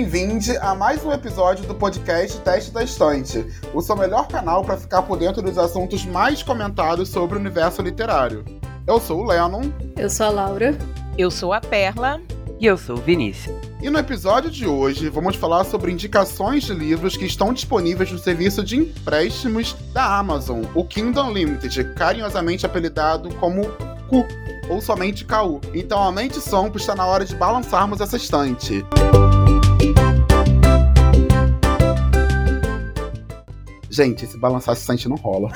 Bem-vindo a mais um episódio do podcast Teste da Estante, o seu melhor canal para ficar por dentro dos assuntos mais comentados sobre o universo literário. Eu sou o Lennon. Eu sou a Laura. Eu sou a Perla. E eu sou o Vinícius. E no episódio de hoje vamos falar sobre indicações de livros que estão disponíveis no serviço de empréstimos da Amazon, o Kindle Unlimited, carinhosamente apelidado como Cu ou somente KU. Então aumente o som, pois está na hora de balançarmos essa estante. Gente, esse balançar essa estante não rola.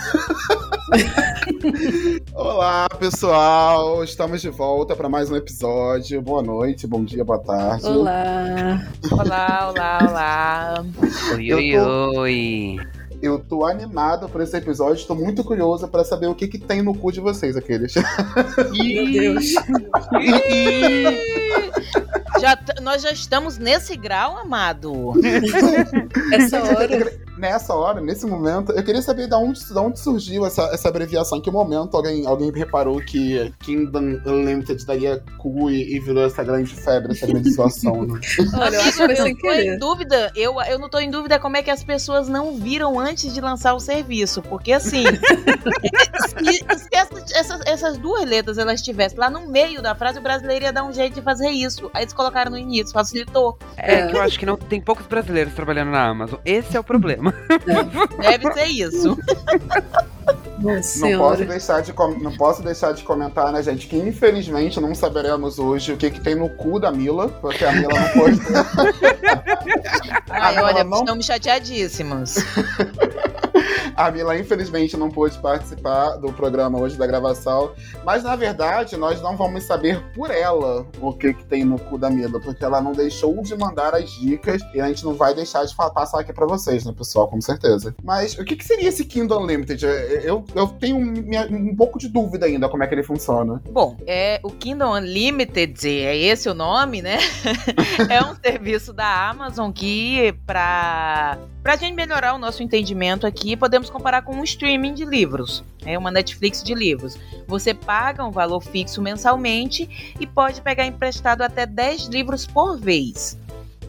Olá, pessoal! Estamos de volta para mais um episódio. Boa noite, bom dia, boa tarde. Olá! Olá, olá, olá! Oi, oi, oi! Eu tô animado por esse episódio, tô muito curioso para saber o que que tem no cu de vocês, aqueles. Meu Deus! já nós já estamos nesse grau, amado. Essa hora nessa hora, nesse momento, eu queria saber de onde, de onde surgiu essa, essa abreviação. Em que momento alguém, alguém reparou que Kingdom Unlimited daria cu e, e virou essa grande febre, essa grande situação, né? Olha, eu, acho que eu tô em dúvida, eu, eu não tô em dúvida como é que as pessoas não viram antes de lançar o serviço, porque assim, se, se essas, essas, essas, duas letras elas estivessem lá no meio da frase, o brasileiro ia dar um jeito de fazer isso. Aí eles colocaram no início, facilitou. É, é. que eu acho que não tem poucos brasileiros trabalhando na Amazon. Esse é o problema. Deve ser isso. não posso, deixar de não posso deixar de comentar, né, gente, que infelizmente não saberemos hoje o que, que tem no cu da Mila, porque a Mila não pôde. Ai, olha, não... estamos chateadíssimos. A Mila, infelizmente, não pôde participar do programa hoje da gravação. Mas, na verdade, nós não vamos saber por ela o que, que tem no cu da Mila, porque ela não deixou de mandar as dicas e a gente não vai deixar de passar aqui para vocês, né, pessoal? Com certeza. Mas o que, que seria esse Kindle Unlimited? Eu, eu tenho um, um pouco de dúvida ainda como é que ele funciona. Bom, é, o Kindle Unlimited, é esse o nome, né? é um serviço da Amazon que, para a gente melhorar o nosso entendimento aqui, podemos podemos comparar com um streaming de livros, é uma Netflix de livros. Você paga um valor fixo mensalmente e pode pegar emprestado até 10 livros por vez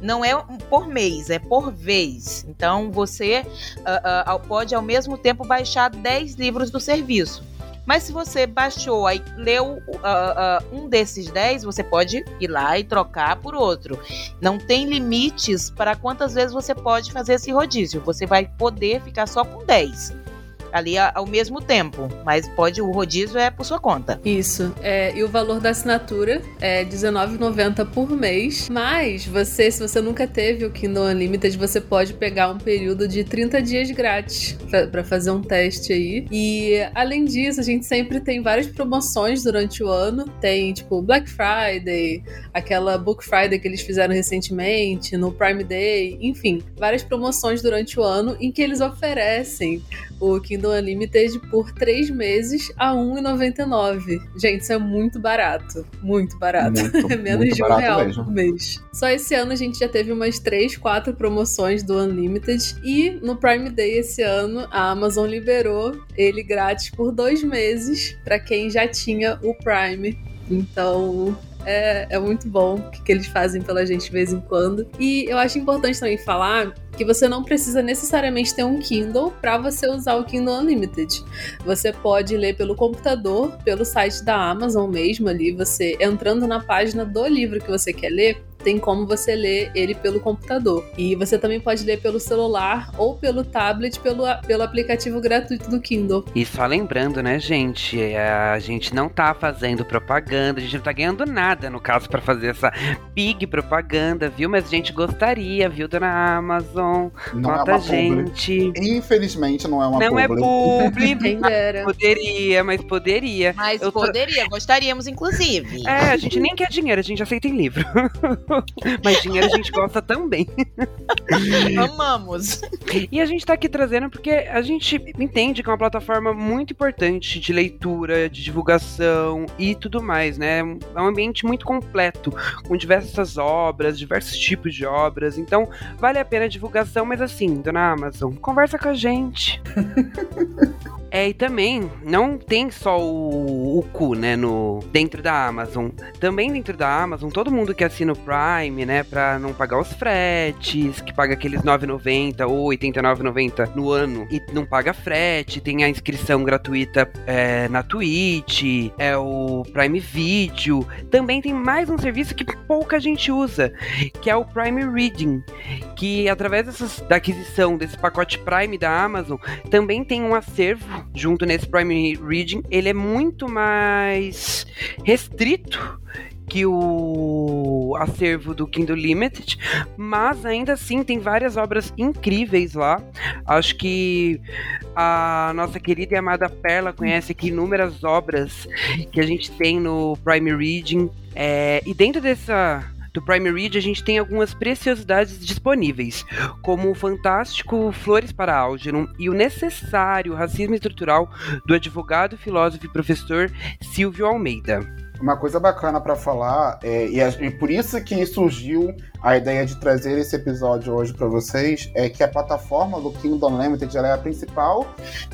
não é por mês, é por vez. Então você uh, uh, pode ao mesmo tempo baixar 10 livros do serviço. Mas se você baixou e leu uh, um desses 10, você pode ir lá e trocar por outro. Não tem limites para quantas vezes você pode fazer esse rodízio. Você vai poder ficar só com 10 ali ao mesmo tempo, mas pode o rodízio é por sua conta. Isso. É, e o valor da assinatura é R$19,90 por mês. Mas você, se você nunca teve o Kindle Unlimited, você pode pegar um período de 30 dias grátis para fazer um teste aí. E além disso, a gente sempre tem várias promoções durante o ano. Tem tipo Black Friday, aquela Book Friday que eles fizeram recentemente, no Prime Day, enfim, várias promoções durante o ano em que eles oferecem o Kindle Unlimited por três meses a R$1,99. Gente, isso é muito barato. Muito barato. Muito, é menos de um real mesmo. por mês. Só esse ano a gente já teve umas três, quatro promoções do Unlimited. E no Prime Day esse ano, a Amazon liberou ele grátis por dois meses para quem já tinha o Prime. Então, é, é muito bom o que, que eles fazem pela gente de vez em quando. E eu acho importante também falar que você não precisa necessariamente ter um Kindle para você usar o Kindle Unlimited. Você pode ler pelo computador, pelo site da Amazon mesmo ali, você entrando na página do livro que você quer ler, tem como você ler ele pelo computador. E você também pode ler pelo celular ou pelo tablet, pelo, pelo aplicativo gratuito do Kindle. E só lembrando, né, gente, é, a gente não tá fazendo propaganda, a gente não tá ganhando nada, no caso, para fazer essa big propaganda, viu? Mas a gente gostaria, viu, dona Amazon? Não Nota é a gente. Infelizmente não é uma Não publi. é publi. poderia, mas poderia. Mas Eu poderia, tô... gostaríamos, inclusive. É, a gente nem quer dinheiro, a gente aceita em livro. Mas dinheiro a gente gosta também. Amamos. E a gente tá aqui trazendo porque a gente entende que é uma plataforma muito importante de leitura, de divulgação e tudo mais, né? É um ambiente muito completo, com diversas obras, diversos tipos de obras. Então, vale a pena a divulgação, mas assim, dona Amazon, conversa com a gente. É, e também não tem só o, o cu, né, no, dentro da Amazon. Também dentro da Amazon, todo mundo que assina o Prime, né, pra não pagar os fretes, que paga aqueles 9,90 ou 89,90 no ano e não paga frete, tem a inscrição gratuita é, na Twitch, é o Prime Video. Também tem mais um serviço que pouca gente usa, que é o Prime Reading, que através dessas, da aquisição desse pacote Prime da Amazon, também tem um acervo junto nesse Prime Reading, ele é muito mais restrito que o acervo do Kindle Limited, mas ainda assim tem várias obras incríveis lá. Acho que a nossa querida e amada Perla conhece aqui inúmeras obras que a gente tem no Prime Reading. É, e dentro dessa do Prime Read, a gente tem algumas preciosidades disponíveis, como o fantástico Flores para Algernon e o necessário Racismo Estrutural do advogado, filósofo e professor Silvio Almeida. Uma coisa bacana para falar, é, e, e, por isso que surgiu a ideia de trazer esse episódio hoje para vocês, é que a plataforma do Kingdom Unlimited é a principal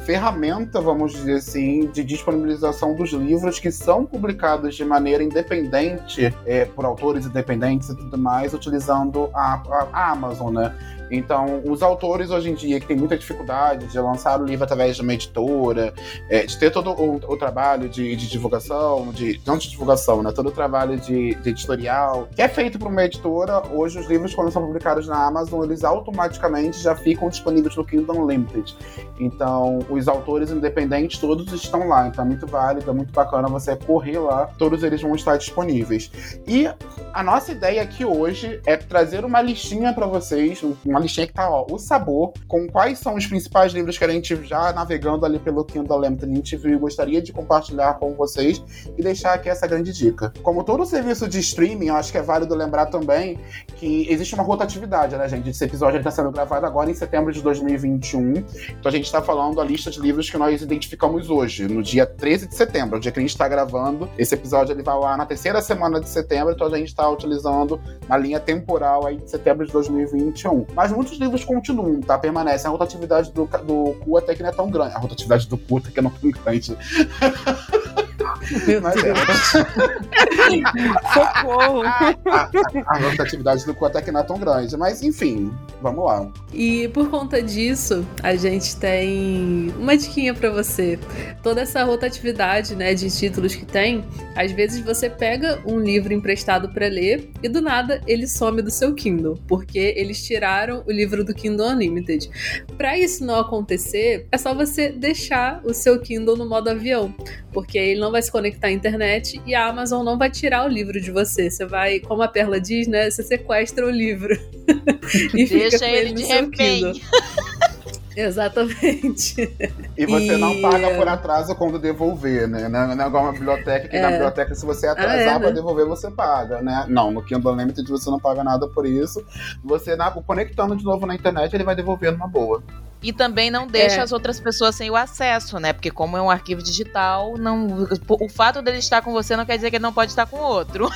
ferramenta, vamos dizer assim, de disponibilização dos livros que são publicados de maneira independente, é, por autores independentes e tudo mais, utilizando a, a, a Amazon, né? Então, os autores hoje em dia que têm muita dificuldade de lançar o livro através de uma editora, é, de ter todo o, o trabalho de, de, divulgação, de não de divulgação, né? Todo o trabalho de, de editorial que é feito por uma editora. Hoje, os livros, quando são publicados na Amazon, eles automaticamente já ficam disponíveis no Kindle Unlimited. Então, os autores independentes todos estão lá. Então, é muito válido, é muito bacana você correr lá. Todos eles vão estar disponíveis. E a nossa ideia aqui hoje é trazer uma listinha para vocês, uma listinha que tá, ó, o sabor, com quais são os principais livros que a gente já navegando ali pelo Kindle Unlimited a gente viu e gostaria de compartilhar com vocês e deixar aqui essa grande dica. Como todo serviço de streaming, eu acho que é válido lembrar também que existe uma rotatividade, né, gente? Esse episódio está sendo gravado agora em setembro de 2021, então a gente está falando a lista de livros que nós identificamos hoje, no dia 13 de setembro, o dia que a gente está gravando. Esse episódio ele vai lá na terceira semana de setembro, então a gente está utilizando uma linha temporal aí de setembro de 2021. Mas mas muitos livros continuam, tá? Permanecem. A rotatividade do, do cu até que não é tão grande. A rotatividade do cu até que não é tão grande. Meu Mas é. Socorro! A, a, a rotatividade do cu até que não é tão grande. Mas, enfim, vamos lá. E por conta disso, a gente tem uma diquinha para você. Toda essa rotatividade, né, de títulos que tem, às vezes você pega um livro emprestado para ler e do nada ele some do seu Kindle, porque eles tiraram o livro do Kindle Unlimited. Para isso não acontecer, é só você deixar o seu Kindle no modo avião, porque ele não vai se conectar à internet e a Amazon não vai tirar o livro de você. Você vai, como a Perla diz, né? Você sequestra o livro. e Deixa fica com ele, ele de refém. Exatamente. E você e... não paga por atraso quando devolver, né? Não é igual uma biblioteca, que é. na biblioteca, se você atrasar ah, é, né? devolver, você paga, né? Não, no Kindle Unlimited você não paga nada por isso. Você, na, conectando de novo na internet, ele vai devolver numa boa. E também não deixa é. as outras pessoas sem o acesso, né? Porque como é um arquivo digital, não, o fato dele estar com você não quer dizer que ele não pode estar com o outro.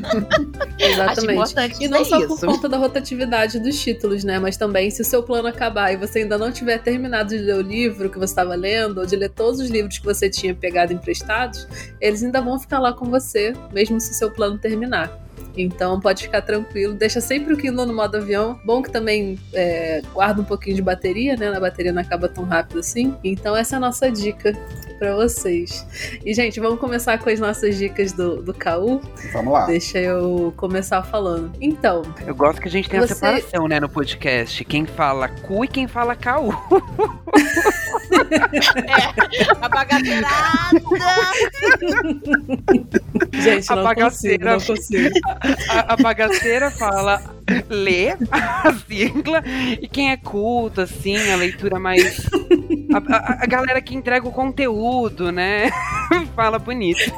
Exatamente. e não só isso. por conta da rotatividade dos títulos, né? Mas também se o seu plano acabar e você ainda não tiver terminado de ler o livro que você estava lendo, ou de ler todos os livros que você tinha pegado emprestados, eles ainda vão ficar lá com você, mesmo se o seu plano terminar. Então pode ficar tranquilo. Deixa sempre o Kindle no modo avião. Bom que também é, guarda um pouquinho de bateria, né? A bateria não acaba tão rápido assim. Então essa é a nossa dica para vocês. E, gente, vamos começar com as nossas dicas do, do KU? Vamos lá. Deixa eu começar falando. Então. Eu gosto que a gente tem você... a separação, né, no podcast. Quem fala cu e quem fala KU. é, a gente, não bagaceira, consigo, não consigo. A, a bagaceira fala lê a sigla e quem é culto, assim, a leitura mais. A, a, a galera que entrega o conteúdo, né? Fala bonito.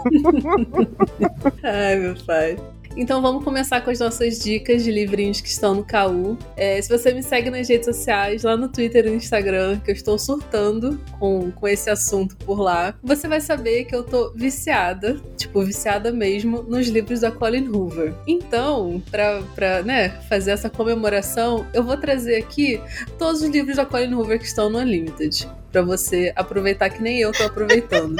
Ai, meu pai. Então vamos começar com as nossas dicas de livrinhos que estão no KU. É, se você me segue nas redes sociais, lá no Twitter e no Instagram, que eu estou surtando com, com esse assunto por lá, você vai saber que eu tô viciada, tipo, viciada mesmo, nos livros da Colin Hoover. Então, pra, pra né, fazer essa comemoração, eu vou trazer aqui todos os livros da Colin Hoover que estão no Unlimited. Pra você aproveitar que nem eu tô aproveitando.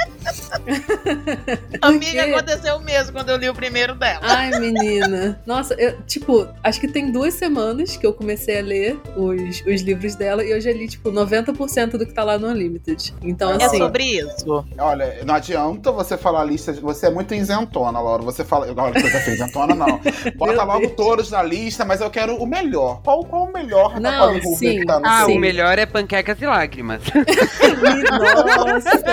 Amiga, aconteceu o mesmo quando eu li o primeiro dela. Ai, menina. Nossa, eu, tipo, acho que tem duas semanas que eu comecei a ler os, os livros dela e eu já li, tipo, 90% do que tá lá no Unlimited. Então, é assim. É sobre isso. Olha, não adianta você falar a lista. Você é muito isentona, Laura. Você fala. Olha, você fez isentona, não. Bota logo Deus. todos na lista, mas eu quero o melhor. Qual, qual o melhor não, da Hoover que tá no Ah, seu? o melhor é panquecas e lágrimas. Nossa!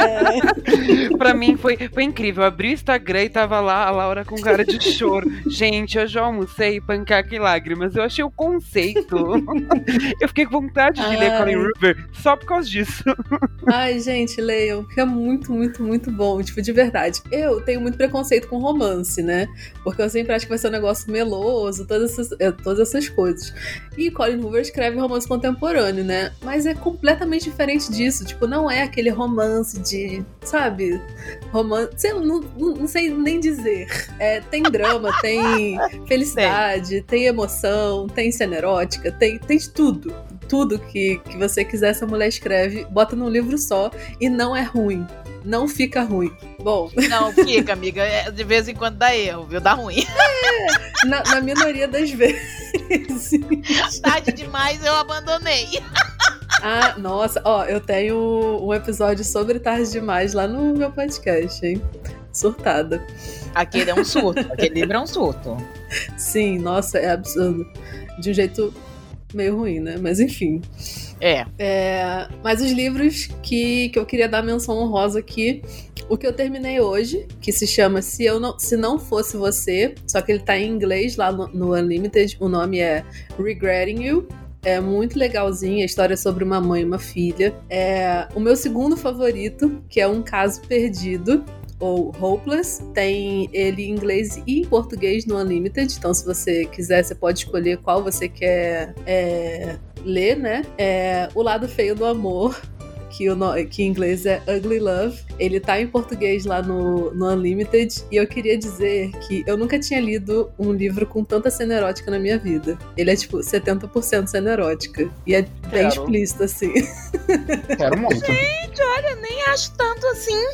pra mim foi, foi incrível. Eu abri o Instagram e tava lá a Laura com cara de choro. Gente, eu já almocei panqueca e lágrimas. Eu achei o conceito. eu fiquei com vontade de Ai. ler Colin Hoover só por causa disso. Ai, gente, leiam, porque é muito, muito, muito bom. Tipo, de verdade. Eu tenho muito preconceito com romance, né? Porque eu sempre acho que vai ser um negócio meloso, todas essas, é, todas essas coisas. E Colin Hoover escreve romance contemporâneo, né? Mas é completamente diferente disso. Tipo, não é aquele romance de, sabe? Romance. Não, não, não sei nem dizer. É, tem drama, tem felicidade, tem emoção, tem cena erótica, tem, tem de tudo tudo que, que você quiser, essa mulher escreve, bota num livro só e não é ruim. Não fica ruim. Bom. Não, fica, amiga. É, de vez em quando dá erro, viu? Dá ruim. É, na, na minoria das vezes. Tarde demais eu abandonei. Ah, nossa, ó, eu tenho um episódio sobre Tarde Demais lá no meu podcast, hein? Surtada. Aquele é um surto, aquele livro é um surto. Sim, nossa, é absurdo. De um jeito meio ruim, né? Mas enfim. É. é. Mas os livros que, que eu queria dar menção honrosa aqui, o que eu terminei hoje, que se chama Se, eu não, se Não Fosse Você, só que ele tá em inglês lá no, no Unlimited, o nome é Regretting You. É muito legalzinho, a história é sobre uma mãe e uma filha. É o meu segundo favorito, que é Um Caso Perdido, ou Hopeless. Tem ele em inglês e em português no Unlimited. Então, se você quiser, você pode escolher qual você quer é, ler, né? É, o Lado Feio do Amor que, o, que em inglês é Ugly Love. Ele tá em português lá no, no Unlimited. E eu queria dizer que eu nunca tinha lido um livro com tanta cena erótica na minha vida. Ele é tipo 70% cena erótica. E é bem Quero. explícito, assim. Quero muito. Gente, olha, nem acho tanto assim.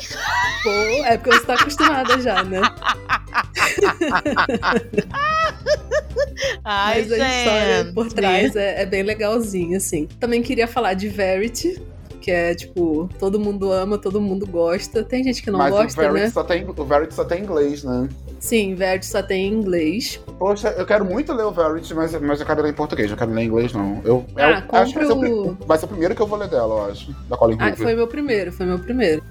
Pô, é porque você tá acostumada já, né? Ai, Mas a gente. história por trás é, é bem legalzinha, assim. Também queria falar de Verity, que é tipo, todo mundo ama, todo mundo gosta. Tem gente que não Mas gosta, o Verity né? Só tem, o Verity só tem inglês, né? Sim, Verity só tem em inglês. Poxa, eu quero muito ler o Verity, mas, mas eu quero ler em português, eu quero ler em inglês, não. Eu, ah, eu acho que vai ser, o... o, vai ser o primeiro que eu vou ler dela, eu acho. Da Colin Ah, Hoover. foi meu primeiro, foi meu primeiro.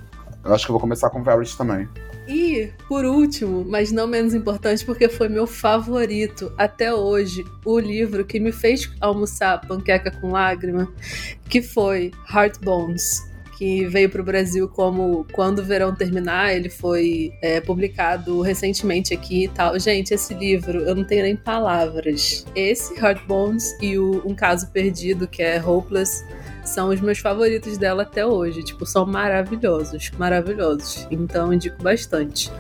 Eu acho que eu vou começar com Verity também. E, por último, mas não menos importante, porque foi meu favorito até hoje, o livro que me fez almoçar panqueca com lágrima, que foi Heart Bones que veio para o Brasil como Quando o Verão Terminar. Ele foi é, publicado recentemente aqui e tal. Gente, esse livro, eu não tenho nem palavras. Esse, Heart Bones, e o Um Caso Perdido, que é Hopeless, são os meus favoritos dela até hoje. Tipo, são maravilhosos, maravilhosos. Então, indico bastante.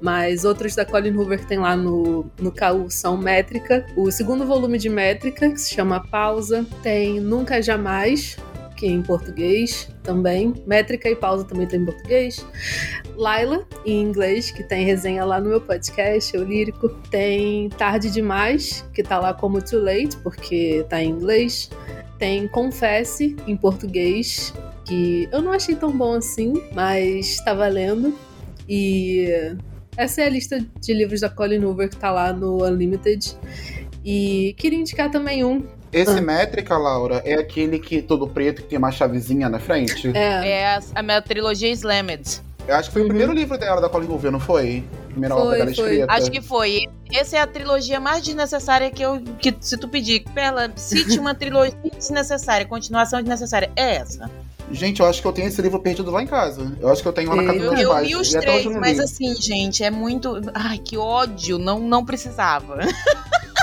Mas outros da Colin Hoover que tem lá no, no KU são Métrica. O segundo volume de Métrica, que se chama Pausa, tem Nunca Jamais, que é em português também. Métrica e pausa também tem em português. Laila, em inglês, que tem resenha lá no meu podcast, o Lírico. Tem Tarde Demais, que tá lá como Too Late, porque tá em inglês. Tem Confesse, em português, que eu não achei tão bom assim, mas tá valendo. E essa é a lista de livros da Colin Hoover que tá lá no Unlimited. E queria indicar também um esse ah. métrica, Laura, é aquele que todo preto que tem uma chavezinha na frente? É. É a, a minha trilogia Slammed. Eu acho que foi uhum. o primeiro livro dela da Colin Hoover, não foi? Primeira foi, obra dela foi. escrita. Acho que foi. Essa é a trilogia mais desnecessária que eu. Que, se tu pedir, Perla, cite uma trilogia desnecessária, continuação desnecessária. É essa. Gente, eu acho que eu tenho esse livro perdido lá em casa. Eu acho que eu tenho lá na casa dos Eu, meus eu li os E três, mas li. assim, gente, é muito. Ai, que ódio. Não, não precisava.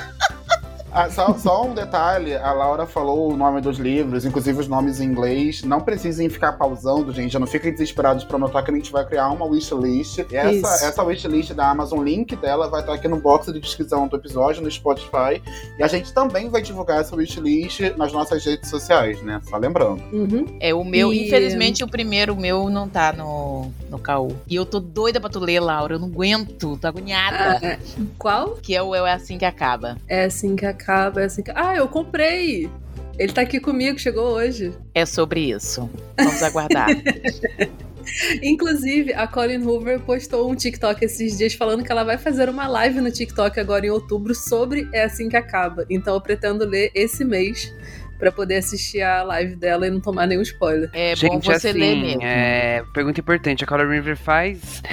Ah, só, só, um detalhe, a Laura falou o nome dos livros, inclusive os nomes em inglês. Não precisem ficar pausando, gente. Já não fiquem desesperados pra anotar que a gente vai criar uma wishlist. E essa, essa wishlist da Amazon, o link dela vai estar aqui no box de descrição do episódio, no Spotify. E a gente também vai divulgar essa wishlist nas nossas redes sociais, né? Só lembrando. Uhum. É, o meu, e... infelizmente, o primeiro, o meu não tá no, no KU. E eu tô doida pra tu ler, Laura. Eu não aguento, tô agoniada. Ah, é. Qual? Que é o É Assim Que Acaba. É assim que acaba acaba, é assim que... Ah, eu comprei! Ele tá aqui comigo, chegou hoje. É sobre isso. Vamos aguardar. Inclusive, a Colin Hoover postou um TikTok esses dias falando que ela vai fazer uma live no TikTok agora em outubro sobre É Assim Que Acaba. Então eu pretendo ler esse mês para poder assistir a live dela e não tomar nenhum spoiler. É Gente, bom você assim, ler mesmo. É, pergunta importante, a Color River faz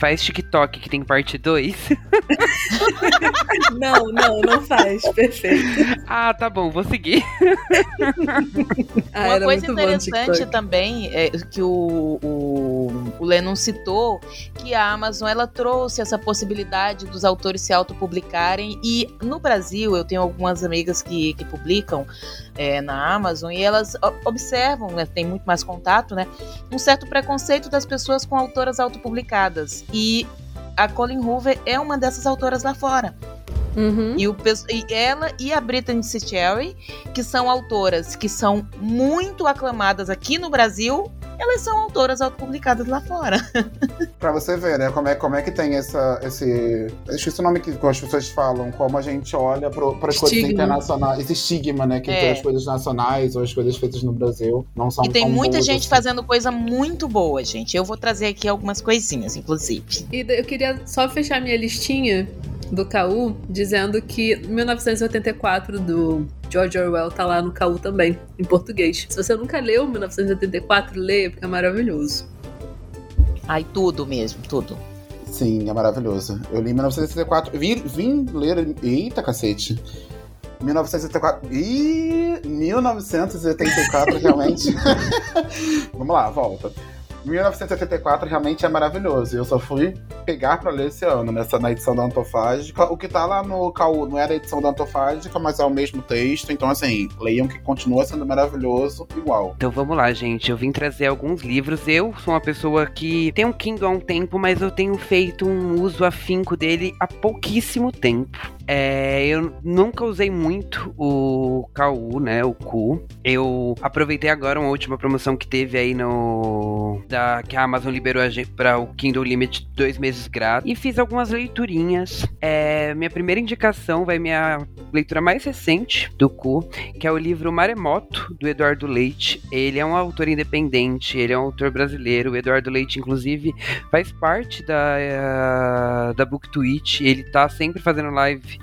faz TikTok que tem parte 2? não, não, não faz. Perfeito. Ah, tá bom, vou seguir. ah, Uma coisa interessante também é que o, o, o Lennon citou que a Amazon ela trouxe essa possibilidade dos autores se autopublicarem e no Brasil eu tenho algumas amigas que, que publicam é, na Amazon e elas observam, né, tem muito mais contato, né, um certo preconceito das pessoas com autoras autopublicadas. E a Colin Hoover é uma dessas autoras lá fora. Uhum. E, o, e ela e a Brittany Cherry, que são autoras que são muito aclamadas aqui no Brasil, elas são autoras autopublicadas lá fora. pra você ver, né? Como é, como é que tem essa, esse. Esqueci o nome que as pessoas falam, como a gente olha para as coisas internacionais. Esse estigma, né? Que é. tem as coisas nacionais ou as coisas feitas no Brasil não são E tem muita gente assim. fazendo coisa muito boa, gente. Eu vou trazer aqui algumas coisinhas, inclusive. E eu queria só fechar minha listinha do KU, dizendo que 1984 do George Orwell tá lá no KU também, em português. Se você nunca leu 1984, leia, porque é maravilhoso. Ai, tudo mesmo, tudo. Sim, é maravilhoso. Eu li 1984, vim, vim ler. Eita, cacete. 1984. Ih, 1984, realmente. Vamos lá, volta. 1984 realmente é maravilhoso. Eu só fui pegar para ler esse ano, nessa, na edição da Antofágica. O que tá lá no Caú não era a edição da Antofágica, mas é o mesmo texto. Então, assim, leiam que continua sendo maravilhoso, igual. Então vamos lá, gente. Eu vim trazer alguns livros. Eu sou uma pessoa que tem um Kindle há um tempo, mas eu tenho feito um uso afinco dele há pouquíssimo tempo. É, eu nunca usei muito o KU, né? O Ku. Eu aproveitei agora uma última promoção que teve aí no. Da, que a Amazon liberou para o Kindle Limit dois meses grátis. E fiz algumas leiturinhas. É, minha primeira indicação vai minha leitura mais recente do Ku, que é o livro Maremoto, do Eduardo Leite. Ele é um autor independente, ele é um autor brasileiro. O Eduardo Leite, inclusive, faz parte da, uh, da Book Twitch. Ele tá sempre fazendo live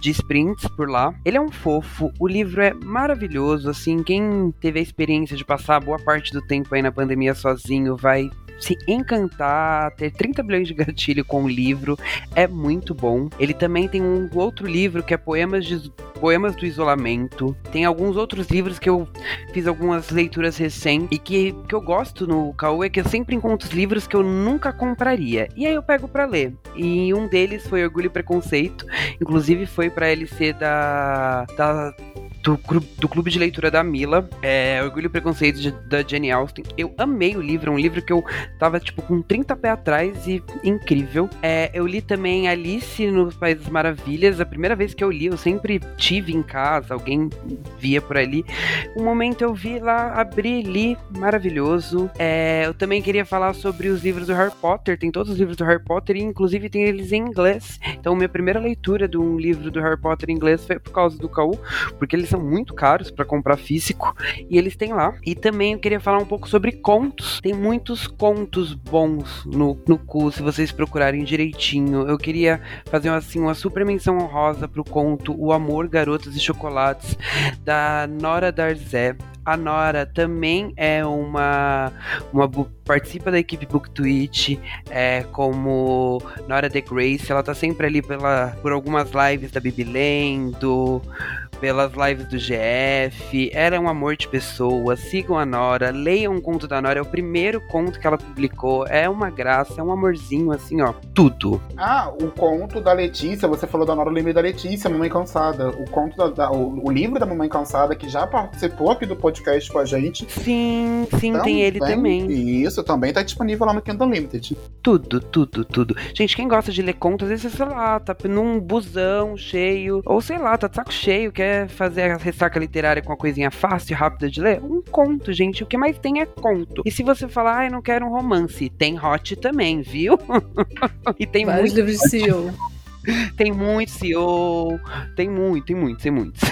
de sprints por lá. Ele é um fofo, o livro é maravilhoso, assim, quem teve a experiência de passar boa parte do tempo aí na pandemia sozinho vai se encantar, ter 30 bilhões de gatilho com o livro, é muito bom. Ele também tem um outro livro que é Poemas, de, Poemas do Isolamento. Tem alguns outros livros que eu fiz algumas leituras recentes e que, que eu gosto no Cauê, é que eu sempre encontro livros que eu nunca compraria. E aí eu pego para ler. E um deles foi Orgulho e Preconceito, inclusive foi para LC da, da do, do Clube de Leitura da Mila, é, Orgulho e Preconceito de, da Jenny Austen. Eu amei o livro, é um livro que eu tava, tipo, com 30 pés atrás e incrível. É, eu li também Alice nos Países das Maravilhas, a primeira vez que eu li, eu sempre tive em casa, alguém via por ali. Um momento eu vi lá, abri, li, maravilhoso. É, eu também queria falar sobre os livros do Harry Potter, tem todos os livros do Harry Potter e inclusive tem eles em inglês. Então minha primeira leitura de um livro do Harry Potter em inglês foi por causa do Caú, porque eles são muito caros para comprar físico e eles têm lá. E também eu queria falar um pouco sobre contos. Tem muitos contos bons no, no cu, se vocês procurarem direitinho. Eu queria fazer assim uma super menção honrosa pro conto O Amor, Garotas e Chocolates, da Nora Darzé. A Nora também é uma, uma participa da equipe BookTwitch é, como Nora The Grace. Ela tá sempre ali pela, por algumas lives da Bibi Lendo, pelas lives do GF. Ela é um amor de pessoa. Sigam a Nora, leiam o conto da Nora. É o primeiro conto que ela publicou. É uma graça, é um amorzinho, assim, ó. Tudo. Ah, o conto da Letícia, você falou da Nora, eu lembrei da Letícia, Mamãe Cansada. O conto da, da o, o, livro da Mamãe Cansada, que já participou aqui do podcast com a gente. Sim, sim, também, tem ele também. Isso, também tá disponível lá no Kindle Limited. Tudo, tudo, tudo. Gente, quem gosta de ler contos, às vezes, sei lá, tá num busão cheio, ou sei lá, tá de saco cheio, quer fazer a ressaca literária com uma coisinha fácil e rápida de ler? Um conto, gente. O que mais tem é conto. E se você falar, ah, não quero um romance, tem hot também, viu? e tem Vários muito... livros de CEO. Tem muito CEO, tem muito, tem muito, tem muitos.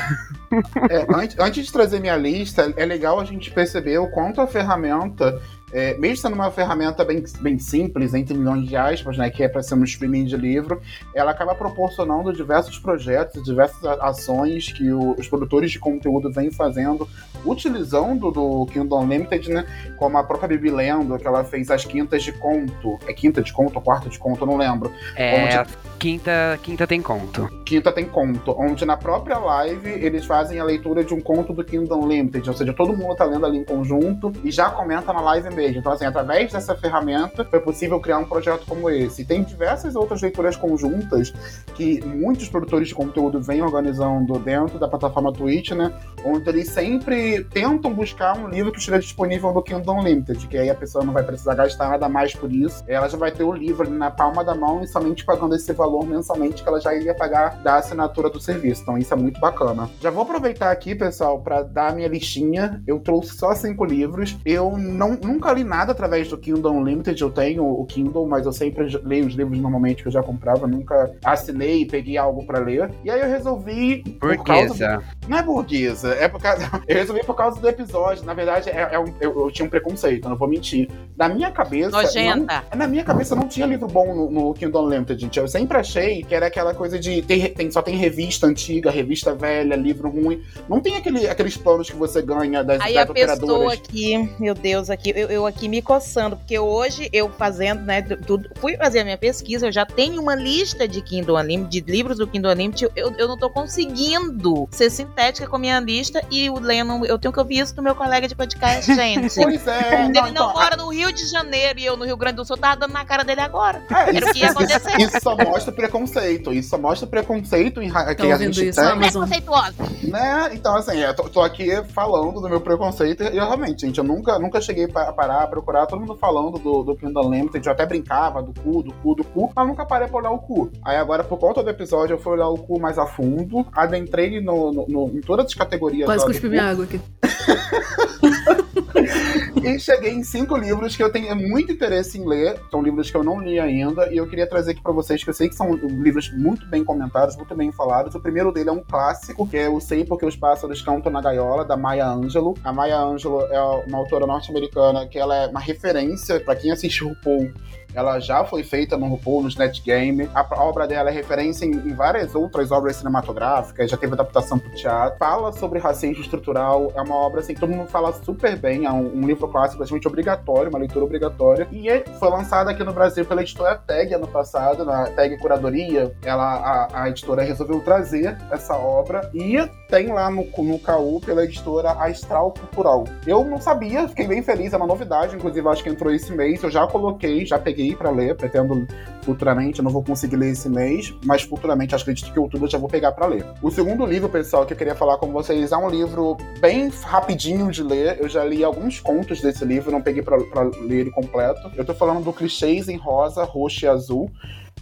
É, antes, antes de trazer minha lista, é legal a gente perceber o quanto a ferramenta é, mesmo sendo uma ferramenta bem, bem simples, entre milhões de aspas, né, que é para ser um streaming de livro, ela acaba proporcionando diversos projetos, diversas ações que o, os produtores de conteúdo vêm fazendo, utilizando do Kindle Unlimited, né, como a própria Bibi Lendo, que ela fez as quintas de conto. É quinta de conto ou quarta de conto, não lembro. É, onde... quinta, quinta tem conto. Quinta tem conto, onde na própria live eles fazem a leitura de um conto do Kindle Unlimited, ou seja, todo mundo tá lendo ali em conjunto e já comenta na live mesmo. Então, assim, através dessa ferramenta foi possível criar um projeto como esse. E tem diversas outras leituras conjuntas que muitos produtores de conteúdo vêm organizando dentro da plataforma Twitch, né? Onde eles sempre tentam buscar um livro que esteja disponível no Kindle Unlimited, que aí a pessoa não vai precisar gastar nada mais por isso. Ela já vai ter o livro na palma da mão e somente pagando esse valor mensalmente que ela já iria pagar da assinatura do serviço. Então, isso é muito bacana. Já vou aproveitar aqui, pessoal, para dar a minha listinha. Eu trouxe só cinco livros. Eu não, nunca li nada através do Kindle Unlimited. Eu tenho o Kindle, mas eu sempre leio os livros normalmente que eu já comprava. Nunca assinei e peguei algo para ler. E aí eu resolvi. Burguesa. Do... Não é burguesa, é por causa. Eu resolvi por causa do episódio. Na verdade, é, é um... eu, eu, tinha um preconceito, não vou mentir. Na minha cabeça. Nojenta. Não... na minha cabeça não tinha livro bom no, no Kindle Unlimited, gente. Eu sempre achei que era aquela coisa de. Tem, tem, só tem revista antiga, revista velha, livro ruim. Não tem aquele, aqueles planos que você ganha das, Aí das a pessoa aqui, meu Deus, aqui, eu, eu aqui me coçando, porque hoje eu fazendo, né, tudo, fui fazer a minha pesquisa, eu já tenho uma lista de Kindle Unlimited, de livros do Kindle Unlimited, eu, eu não tô conseguindo ser sintética com a minha lista e o Lennon, eu tenho que ouvir isso do meu colega de podcast, gente. pois é. Ele não, então, mora no Rio de Janeiro e eu no Rio Grande do Sul, tava dando na cara dele agora. É, Era isso, o que ia acontecer. Isso, só mostra preconceito, isso só mostra preconceito em que a gente isso, tem. preconceituosa. Né? Então, assim, eu tô, tô, aqui falando do meu preconceito e eu realmente, gente, eu nunca, nunca cheguei a parar a procurar todo mundo falando do, do Kindle Unlimited, eu até brincava do cu, do cu, do cu, mas nunca parei pra olhar o cu. Aí agora, por conta do episódio, eu fui olhar o cu mais a fundo, adentrei no, no, no em todas as categorias. Quase cuspi minha água aqui. e cheguei em cinco livros que eu tenho muito interesse em ler. São livros que eu não li ainda. E eu queria trazer aqui para vocês, que eu sei que são livros muito bem comentados, muito bem falados. O primeiro dele é um clássico, que é O Sei Porque os Pássaros Cantam na Gaiola, da Maya Angelou. A Maya Angelou é uma autora norte-americana que ela é uma referência para quem assistiu o Paul ela já foi feita no RuPaul, no Snatch Game. A obra dela é referência em, em várias outras obras cinematográficas, já teve adaptação para o teatro. Fala sobre racismo estrutural, é uma obra assim que todo mundo fala super bem, é um, um livro clássico basicamente obrigatório, uma leitura obrigatória. E é, foi lançada aqui no Brasil pela editora Tag ano passado, na Tag Curadoria. Ela, a, a editora resolveu trazer essa obra e tem lá no, no KU pela editora Astral Cultural. Eu não sabia, fiquei bem feliz, é uma novidade, inclusive acho que entrou esse mês, eu já coloquei, já peguei para ler, pretendo futuramente, eu não vou conseguir ler esse mês, mas futuramente, acredito que outubro eu já vou pegar para ler. O segundo livro, pessoal, que eu queria falar com vocês é um livro bem rapidinho de ler. Eu já li alguns contos desse livro, não peguei para ler ele completo. Eu tô falando do Clichês em Rosa, Roxo e Azul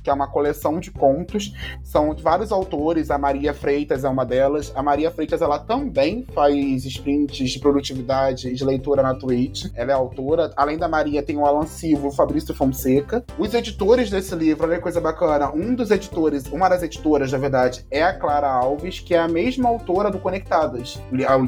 que é uma coleção de contos. São de vários autores, a Maria Freitas é uma delas. A Maria Freitas, ela também faz sprints de produtividade e de leitura na Twitch. Ela é autora. Além da Maria, tem o Alan Silva, o Fabrício Fonseca. Os editores desse livro, olha que coisa bacana. Um dos editores, uma das editoras, na verdade, é a Clara Alves, que é a mesma autora do Conectadas.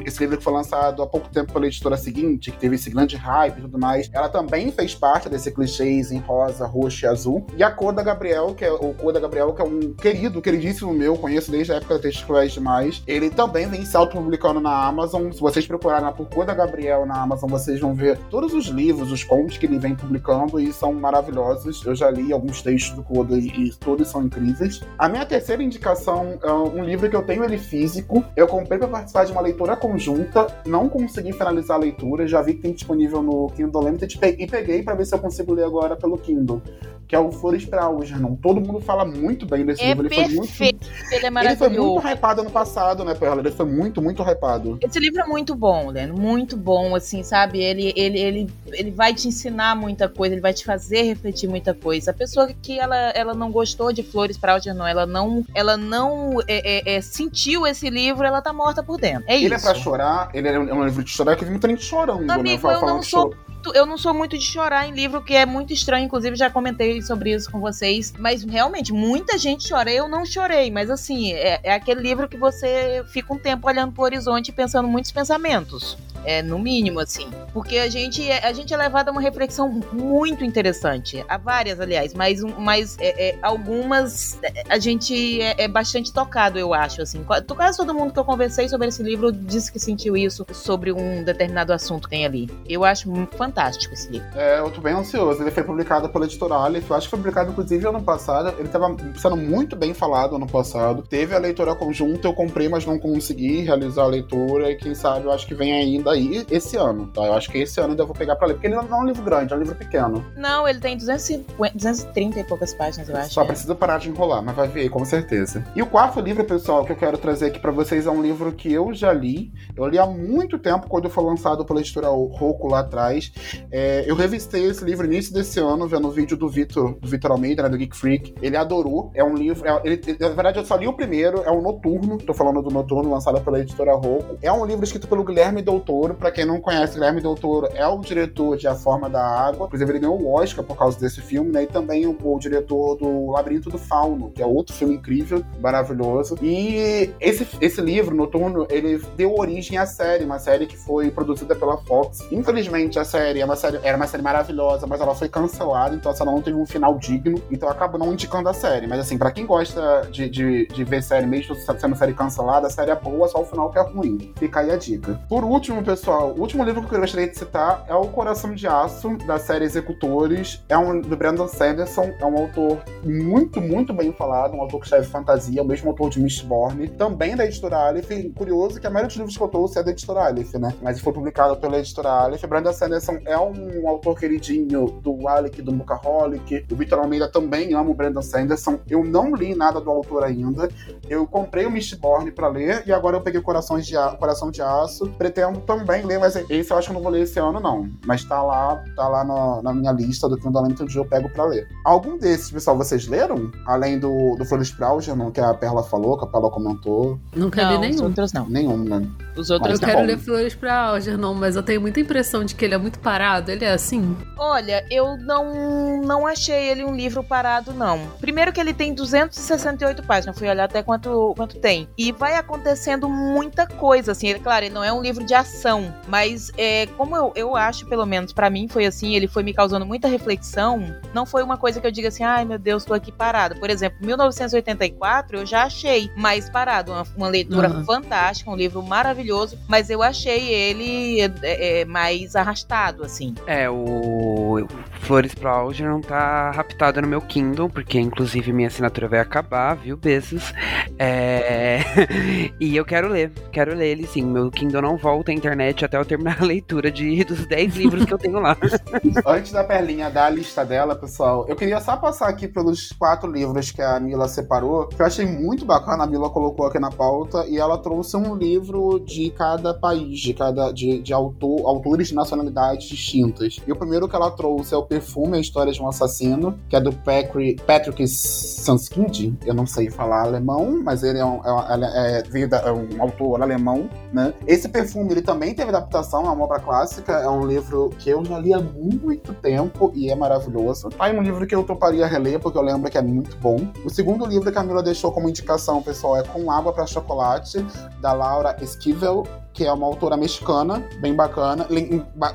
Esse livro que foi lançado há pouco tempo pela editora seguinte, que teve esse grande hype e tudo mais. Ela também fez parte desse clichês em rosa, roxo e azul. E a cor da Gabriel Gabriel, que é o Coda Gabriel, que é um querido, queridíssimo meu, conheço desde a época da Texto Cruéis demais. Ele também vem se autopublicando na Amazon. Se vocês procurarem por Coda Gabriel na Amazon, vocês vão ver todos os livros, os contos que ele vem publicando e são maravilhosos. Eu já li alguns textos do Coda e todos são incríveis. A minha terceira indicação é um livro que eu tenho ele físico. Eu comprei para participar de uma leitura conjunta, não consegui finalizar a leitura, já vi que tem disponível no Kindle Limited e peguei para ver se eu consigo ler agora pelo Kindle que é o Flores para Algernon. Todo mundo fala muito bem desse é livro. Ele perfeito, foi muito, ele é maravilhoso. Ele foi muito hypado ano passado, né, Perla? Ele foi muito, muito hypado. Esse livro é muito bom, Leno. Muito bom, assim, sabe? Ele, ele, ele, ele vai te ensinar muita coisa, ele vai te fazer refletir muita coisa. A pessoa que ela, ela não gostou de Flores para Algernon, ela não, ela não é, é, é, sentiu esse livro, ela tá morta por dentro. É ele isso. é pra chorar, ele é um livro de chorar, que tem muita gente chorando, Amigo, né? eu não sou muito, eu não sou muito de chorar em livro, que é muito estranho, inclusive já comentei sobre isso com vocês, mas realmente muita gente chora, eu não chorei, mas assim, é, é aquele livro que você fica um tempo olhando pro horizonte e pensando muitos pensamentos. É, no mínimo, assim. Porque a gente, é, a gente é levado a uma reflexão muito interessante. Há várias, aliás, mas, mas é, é, algumas é, a gente é, é, bastante tocado, eu acho, assim. Quase todo mundo que eu conversei sobre esse livro disse que sentiu isso sobre um determinado assunto que tem ali. Eu acho fantástico esse livro. É, eu tô bem ansioso. Ele foi publicado pela editora Aleph. Eu acho que foi publicado, inclusive, ano passado. Ele tava sendo muito bem falado ano passado. Teve a leitura conjunta, eu comprei, mas não consegui realizar a leitura. E quem sabe, eu acho que vem ainda aí esse ano, tá? Eu acho que esse ano ainda vou pegar pra ler. Porque ele não é um livro grande, é um livro pequeno. Não, ele tem 250, 230 e poucas páginas, eu acho. Só é. precisa parar de enrolar, mas vai ver, com certeza. E o quarto livro, pessoal, que eu quero trazer aqui pra vocês é um livro que eu já li. Eu li há muito tempo, quando foi lançado pela editora Roku lá atrás. É, eu revistei esse livro no início desse ano, vendo o vídeo do Vitor, do Vitor Almeida, né, do Geek Freak. Ele adorou. É um livro. É, ele, na verdade, eu só li o primeiro, é o Noturno. Tô falando do Noturno, lançado pela editora Roku. É um livro escrito pelo Guilherme Doutor. Pra quem não conhece, Guilherme Doutor é o diretor de A Forma da Água. Inclusive, ele ganhou o Oscar por causa desse filme, né? E também o, o diretor do Labirinto do Fauno, que é outro filme incrível, maravilhoso. E esse, esse livro, Noturno, ele deu origem à série, uma série que foi produzida pela Fox. Infelizmente, a série, é uma série era uma série maravilhosa, mas ela foi cancelada, então essa não teve um final digno. Então eu acabo não indicando a série. Mas assim, pra quem gosta de, de, de ver série, mesmo sendo série cancelada, a série é boa, só o final que é ruim. Fica aí a dica. Por último, pessoal, o último livro que eu gostaria de citar é O Coração de Aço, da série Executores. É um do Brandon Sanderson, é um autor muito, muito bem falado, um autor que escreve fantasia, o mesmo autor de Mistborn, também da editora Aleph. Curioso que a maioria dos livros que eu trouxe é da editora Aleph, né? Mas foi publicado pela editora Aleph. Brandon Sanderson é um autor queridinho do Alec, do Bookaholic. O Victor Almeida também ama o Brandon Sanderson. Eu não li nada do autor ainda. Eu comprei o Mistborn pra ler e agora eu peguei Corações de a... Coração de Aço. Pretendo também ler, mas esse eu acho que eu não vou ler esse ano, não. Mas tá lá, tá lá no, na minha lista do Kindle Unlimited, eu pego pra ler. Algum desses, pessoal, vocês leram? Além do, do Flores Praugerman, que a Perla falou, que a Perla comentou. Nunca Não, li os nenhum. outros não. Nenhum, né? Os outros Mas Eu tá quero bom. ler Flores pra Algernon, mas eu tenho muita impressão de que ele é muito parado. Ele é assim? Olha, eu não, não achei ele um livro parado, não. Primeiro que ele tem 268 páginas, fui olhar até quanto, quanto tem. E vai acontecendo muita coisa, assim. Ele, claro, ele não é um livro de ação, mas é, como eu, eu acho, pelo menos pra mim foi assim, ele foi me causando muita reflexão, não foi uma coisa que eu diga assim, ai meu Deus, tô aqui parado. Por exemplo, 1984 eu já achei mais parado, uma, uma leitura Aham. fantástica, um livro maravilhoso, mas eu achei ele é, é, mais arrastado, assim. É, o Flores pra Algernon tá raptado no meu Kindle, porque inclusive minha assinatura vai acabar, viu, Bezos? É... e eu quero ler, quero ler ele sim. Meu Kindle não volta à internet até eu terminar a leitura de, dos 10 livros que eu tenho lá. Antes da Perlinha dar a lista dela, pessoal, eu queria só passar aqui pelos quatro livros que a Mila separou, que eu achei muito bacana, a Mila colocou aqui na pauta, e ela trouxe um livro de cada país, de cada de, de autor, autores de nacionalidades distintas. E o primeiro que ela trouxe é o Perfume, a História de um Assassino, que é do Patrick, Sanskind, eu não sei falar alemão, mas ele é um, é, é- é um autor alemão, né? Esse Perfume, ele também teve adaptação, é uma obra clássica, é um livro que eu já li há muito tempo e é maravilhoso. Aí um livro que eu toparia reler, porque eu lembro que é muito bom. O segundo livro que a Camila deixou como indicação, pessoal, é Com Água para Chocolate, da Laura Esquivel, que é uma autora mexicana, bem bacana.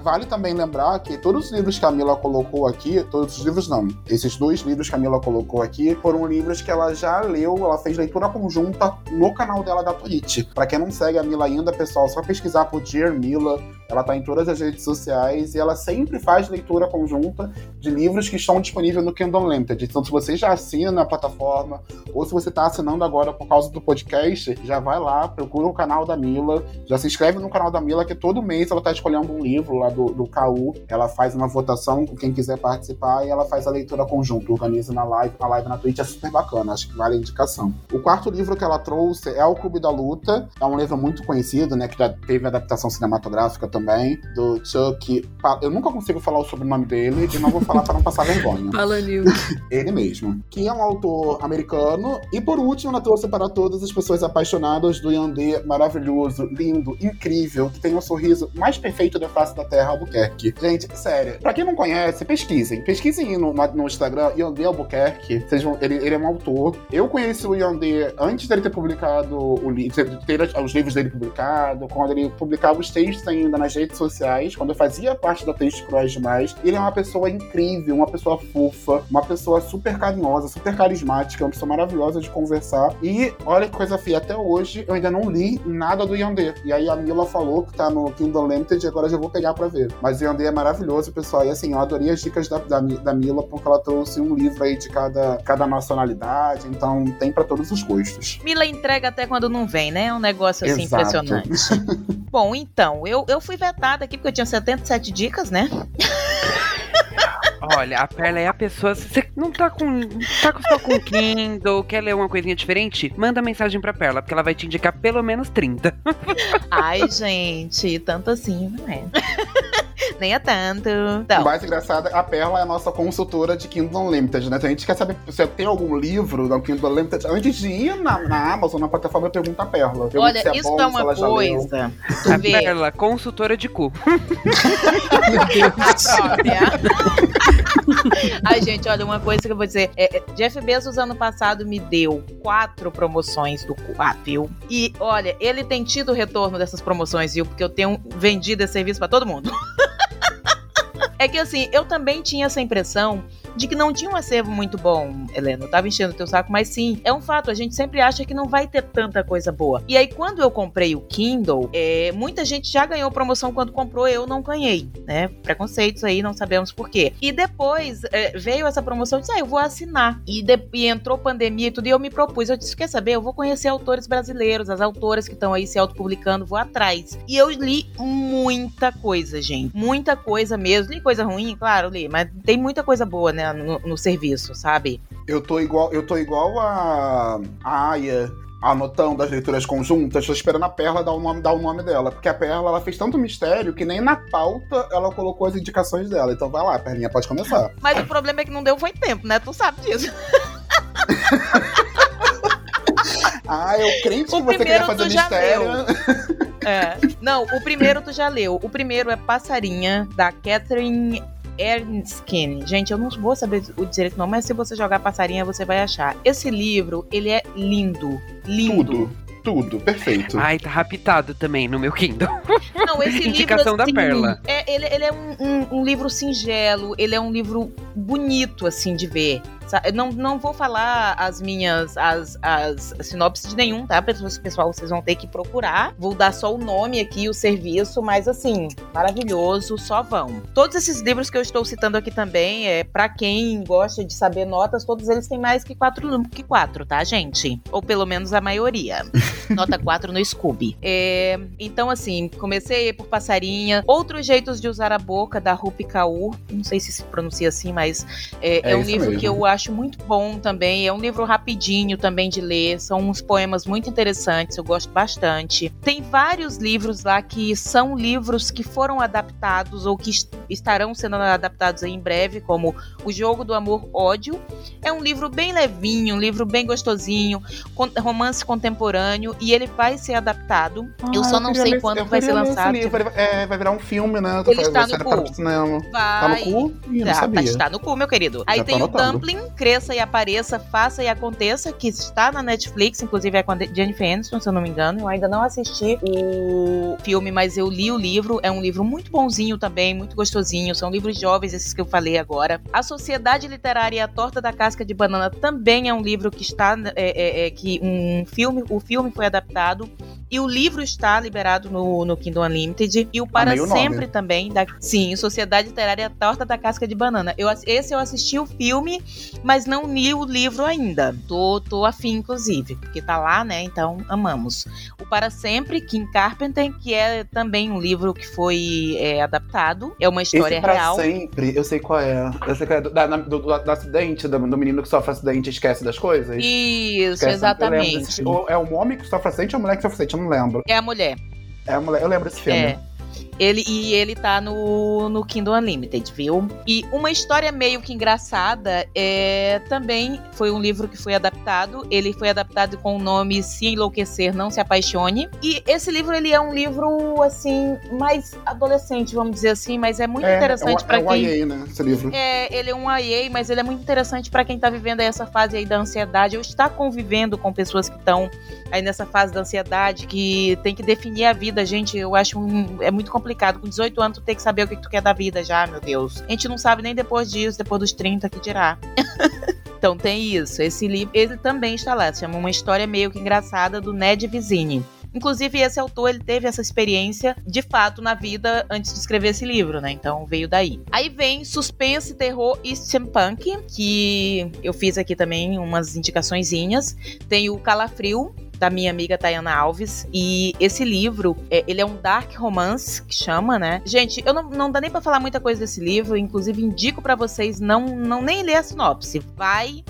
Vale também lembrar que todos os livros que a Mila colocou aqui, todos os livros não, esses dois livros que a Mila colocou aqui foram livros que ela já leu, ela fez leitura conjunta no canal dela da Twitch. Pra quem não segue a Mila ainda, pessoal, só pesquisar por Dear Mila, ela tá em todas as redes sociais e ela sempre faz leitura conjunta de livros que estão disponíveis no Kindle Unlimited. Então, se você já assina a plataforma ou se você tá assinando agora por causa do podcast, já vai lá, procura o canal da Mila, já se inscreve no canal da Mila, que todo mês ela tá escolhendo um livro lá do, do KU. Ela faz uma votação com quem quiser participar e ela faz a leitura conjunta, organiza na live. A live na Twitch é super bacana, acho que vale a indicação. O quarto livro que ela trouxe é O Clube da Luta. É um livro muito conhecido, né? Que já teve adaptação cinematográfica também, do Chuck. Eu nunca consigo falar o sobrenome dele e não vou falar para não passar vergonha. Fala, Nil. Ele mesmo. Que é um autor americano. E por último, ela trouxe para todas as pessoas apaixonadas do Yandê maravilhoso, lindo, incrível, que tem o sorriso mais perfeito da face da Terra, Albuquerque. Gente, sério, pra quem não conhece, pesquisem. Pesquisem no, no Instagram, Yandê Albuquerque. Vocês vão, ele, ele é um autor. Eu conheci o Yandê antes dele ter publicado o livro, ter os livros dele publicados, quando ele publicava os textos ainda nas redes sociais, quando eu fazia parte da Texto Cruéis Demais. Ele é uma pessoa incrível, uma pessoa fofa, uma pessoa super carinhosa, super carismática, uma pessoa maravilhosa de conversar. E olha que coisa feia, até hoje eu ainda não li nada do Yandê. E aí a Mila falou que tá no Kindle Unlimited e agora já vou pegar pra ver. Mas o Yandê é maravilhoso, pessoal. E assim, eu adorei as dicas da, da, da Mila, porque ela trouxe um livro aí de cada, cada nacionalidade, então tem para todos os gostos. Mila entrega até quando não vem, né? É um negócio assim Exato. impressionante. Bom, então, eu, eu fui vetada aqui porque eu tinha 77 dicas, né? Olha, a Perla é a pessoa. Se você não tá com. tá só com Kindle, quer ler uma coisinha diferente, manda mensagem pra Perla, porque ela vai te indicar pelo menos 30. Ai, gente, tanto assim, não é? Nem é tanto. Então, O mais engraçado, a Perla é a nossa consultora de Kindle Unlimited, né? Então a gente quer saber se tem algum livro da Kindle Unlimited. Antes de ir na, na Amazon, na plataforma, pergunta a Perla. Olha, se é isso bom, é uma coisa. Tu A vê Perla, consultora de cu. a própria. Ai, gente, olha, uma coisa que eu vou dizer. É, é, Jeff Bezos, ano passado, me deu quatro promoções do cu. Ah, viu? E, olha, ele tem tido o retorno dessas promoções, viu? Porque eu tenho vendido esse serviço pra todo mundo. É que assim, eu também tinha essa impressão de que não tinha um acervo muito bom, Helena. Eu tava enchendo o teu saco, mas sim, é um fato. A gente sempre acha que não vai ter tanta coisa boa. E aí, quando eu comprei o Kindle, é, muita gente já ganhou promoção quando comprou, eu não ganhei, né? Preconceitos aí, não sabemos por quê. E depois é, veio essa promoção, eu disse, ah, eu vou assinar. E, de- e entrou pandemia e tudo, e eu me propus. Eu disse, quer saber? Eu vou conhecer autores brasileiros, as autoras que estão aí se autopublicando, vou atrás. E eu li muita coisa, gente. Muita coisa mesmo. Li coisa ruim, claro, li, mas tem muita coisa boa, né, no, no serviço, sabe? Eu tô igual, eu tô igual a, a Aya. Anotando as leituras conjuntas, tô esperando a Perla dar o nome, dar o nome dela. Porque a Perla ela fez tanto mistério que nem na pauta ela colocou as indicações dela. Então vai lá, Perlinha, pode começar. Mas o problema é que não deu foi tempo, né? Tu sabe disso. Ah, eu crente que O você queria primeiro fazer tu já mistério. É. Não, o primeiro tu já leu. O primeiro é Passarinha, da Catherine Erskine. Gente, eu não vou saber o direito não, mas se você jogar Passarinha, você vai achar. Esse livro, ele é lindo. Lindo. Tudo, tudo, perfeito. Ai, tá raptado também no meu Kindle. Não, esse Indicação livro, da assim, Perla. É, ele, ele é um, um- um livro singelo, ele é um livro bonito, assim, de ver. Eu Não, não vou falar as minhas, as, as sinopses de nenhum, tá? Pessoal, vocês vão ter que procurar. Vou dar só o nome aqui, o serviço, mas assim, maravilhoso, só vão. Todos esses livros que eu estou citando aqui também, é para quem gosta de saber notas, todos eles têm mais que quatro, que quatro, tá, gente? Ou pelo menos a maioria. Nota 4 no Scooby. É, então, assim, comecei por Passarinha. Outros jeitos de usar a boca, da Rupi Kaur. Não sei se se pronuncia assim, mas é, É é um livro mesmo. que eu acho muito bom também. É um livro rapidinho também de ler, são uns poemas muito interessantes, eu gosto bastante. Tem vários livros lá que são livros que foram adaptados ou que estarão sendo adaptados em breve, como O Jogo do Amor Ódio. É um livro bem levinho, um livro bem gostosinho, romance contemporâneo e ele vai ser adaptado. Ah, eu só eu não sei quando vai ser lançado. Cinema, vai, é, vai virar um filme, né? Ele está no cu. Vai, tá no cu? Ih, tá, tá, está no cu, meu querido. Aí Já tá tem o Dumpling, Cresça e Apareça, Faça e Aconteça, que está na Netflix, inclusive é com a Jennifer Aniston, se eu não me engano. Eu ainda não assisti o filme, mas eu li o livro. É um livro muito bonzinho também, muito gostosinho. São livros jovens, esses que eu falei agora. A Sociedade Literária e a Torta da Casca de Banana também é um livro que está. É, é, é, que um filme, o filme foi adaptado e o livro está liberado no, no Kindle Unlimited. E o Para Sempre também. Da, sim, Sociedade Literária Torta da Casca de Banana. Eu, esse eu assisti o filme, mas não li o livro ainda. Tô, tô afim, inclusive, porque tá lá, né? Então, amamos. O Para Sempre, Kim Carpenter, que é também um livro que foi é, adaptado. É uma história esse pra real. sempre, eu sei qual é. Eu sei qual é. Do, da, do, do, do acidente, do, do, menino que sofre acidente e esquece das coisas. Isso, esquece, exatamente. é o homem que sofre acidente ou a mulher que sofre acidente? Não lembro. É a mulher. É a mulher. Eu lembro desse filme. É. Ele, e ele tá no, no Kindle Unlimited, viu? E uma história meio que engraçada é também foi um livro que foi adaptado. Ele foi adaptado com o nome Se Enlouquecer, Não Se Apaixone. E esse livro, ele é um livro, assim, mais adolescente, vamos dizer assim, mas é muito é, interessante é para é um quem... IA, né, esse livro. É, ele é um IA, mas ele é muito interessante para quem tá vivendo essa fase aí da ansiedade. Eu está convivendo com pessoas que estão aí nessa fase da ansiedade, que tem que definir a vida, gente, eu acho um, é muito complicado complicado. Com 18 anos, tu tem que saber o que tu quer da vida já, meu Deus. A gente não sabe nem depois disso, depois dos 30, que dirá. então tem isso. Esse livro, ele também está lá. Se chama Uma História Meio que Engraçada, do Ned Vizini. Inclusive, esse autor ele teve essa experiência de fato na vida antes de escrever esse livro, né? Então veio daí. Aí vem Suspense, Terror e Steampunk, que eu fiz aqui também umas indicaçõezinhas. Tem o Calafrio, da minha amiga Tayana Alves. E esse livro, é, ele é um dark romance, que chama, né? Gente, eu não, não dá nem para falar muita coisa desse livro, inclusive indico para vocês não, não nem ler a sinopse. Vai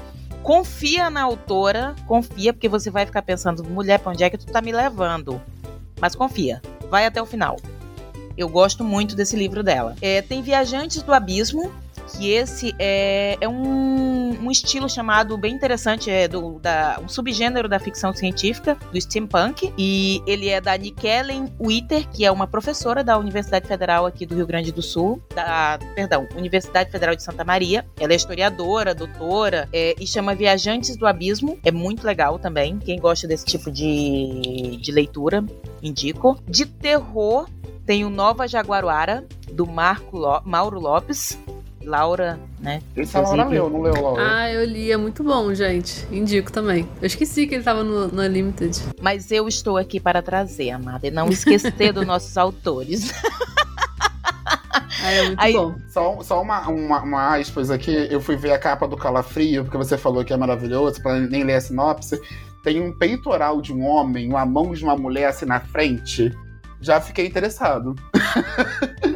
confia na autora, confia, porque você vai ficar pensando, mulher, pra onde é que tu tá me levando? Mas confia, vai até o final. Eu gosto muito desse livro dela. É, tem Viajantes do Abismo, que esse é, é um, um, estilo chamado bem interessante, é do, da, um subgênero da ficção científica, do steampunk, e ele é da Nikellen Witter, que é uma professora da Universidade Federal aqui do Rio Grande do Sul, da, perdão, Universidade Federal de Santa Maria. Ela é historiadora, doutora, é, e chama Viajantes do Abismo, é muito legal também, quem gosta desse tipo de, de leitura, indico. De terror, tem o Nova Jaguaruara, do Marco Mauro Lopes, Laura, né? Esse é Laura leu, não leu, Laura? Ah, eu li, é muito bom, gente. Indico também. Eu esqueci que ele tava no, no Unlimited. Mas eu estou aqui para trazer, amada, e não esquecer dos nossos autores. É muito Aí, bom. Só, só uma, uma, uma aspas aqui, eu fui ver a capa do Calafrio, porque você falou que é maravilhoso, para nem ler a sinopse. Tem um peitoral de um homem, uma mão de uma mulher assim na frente já fiquei interessado.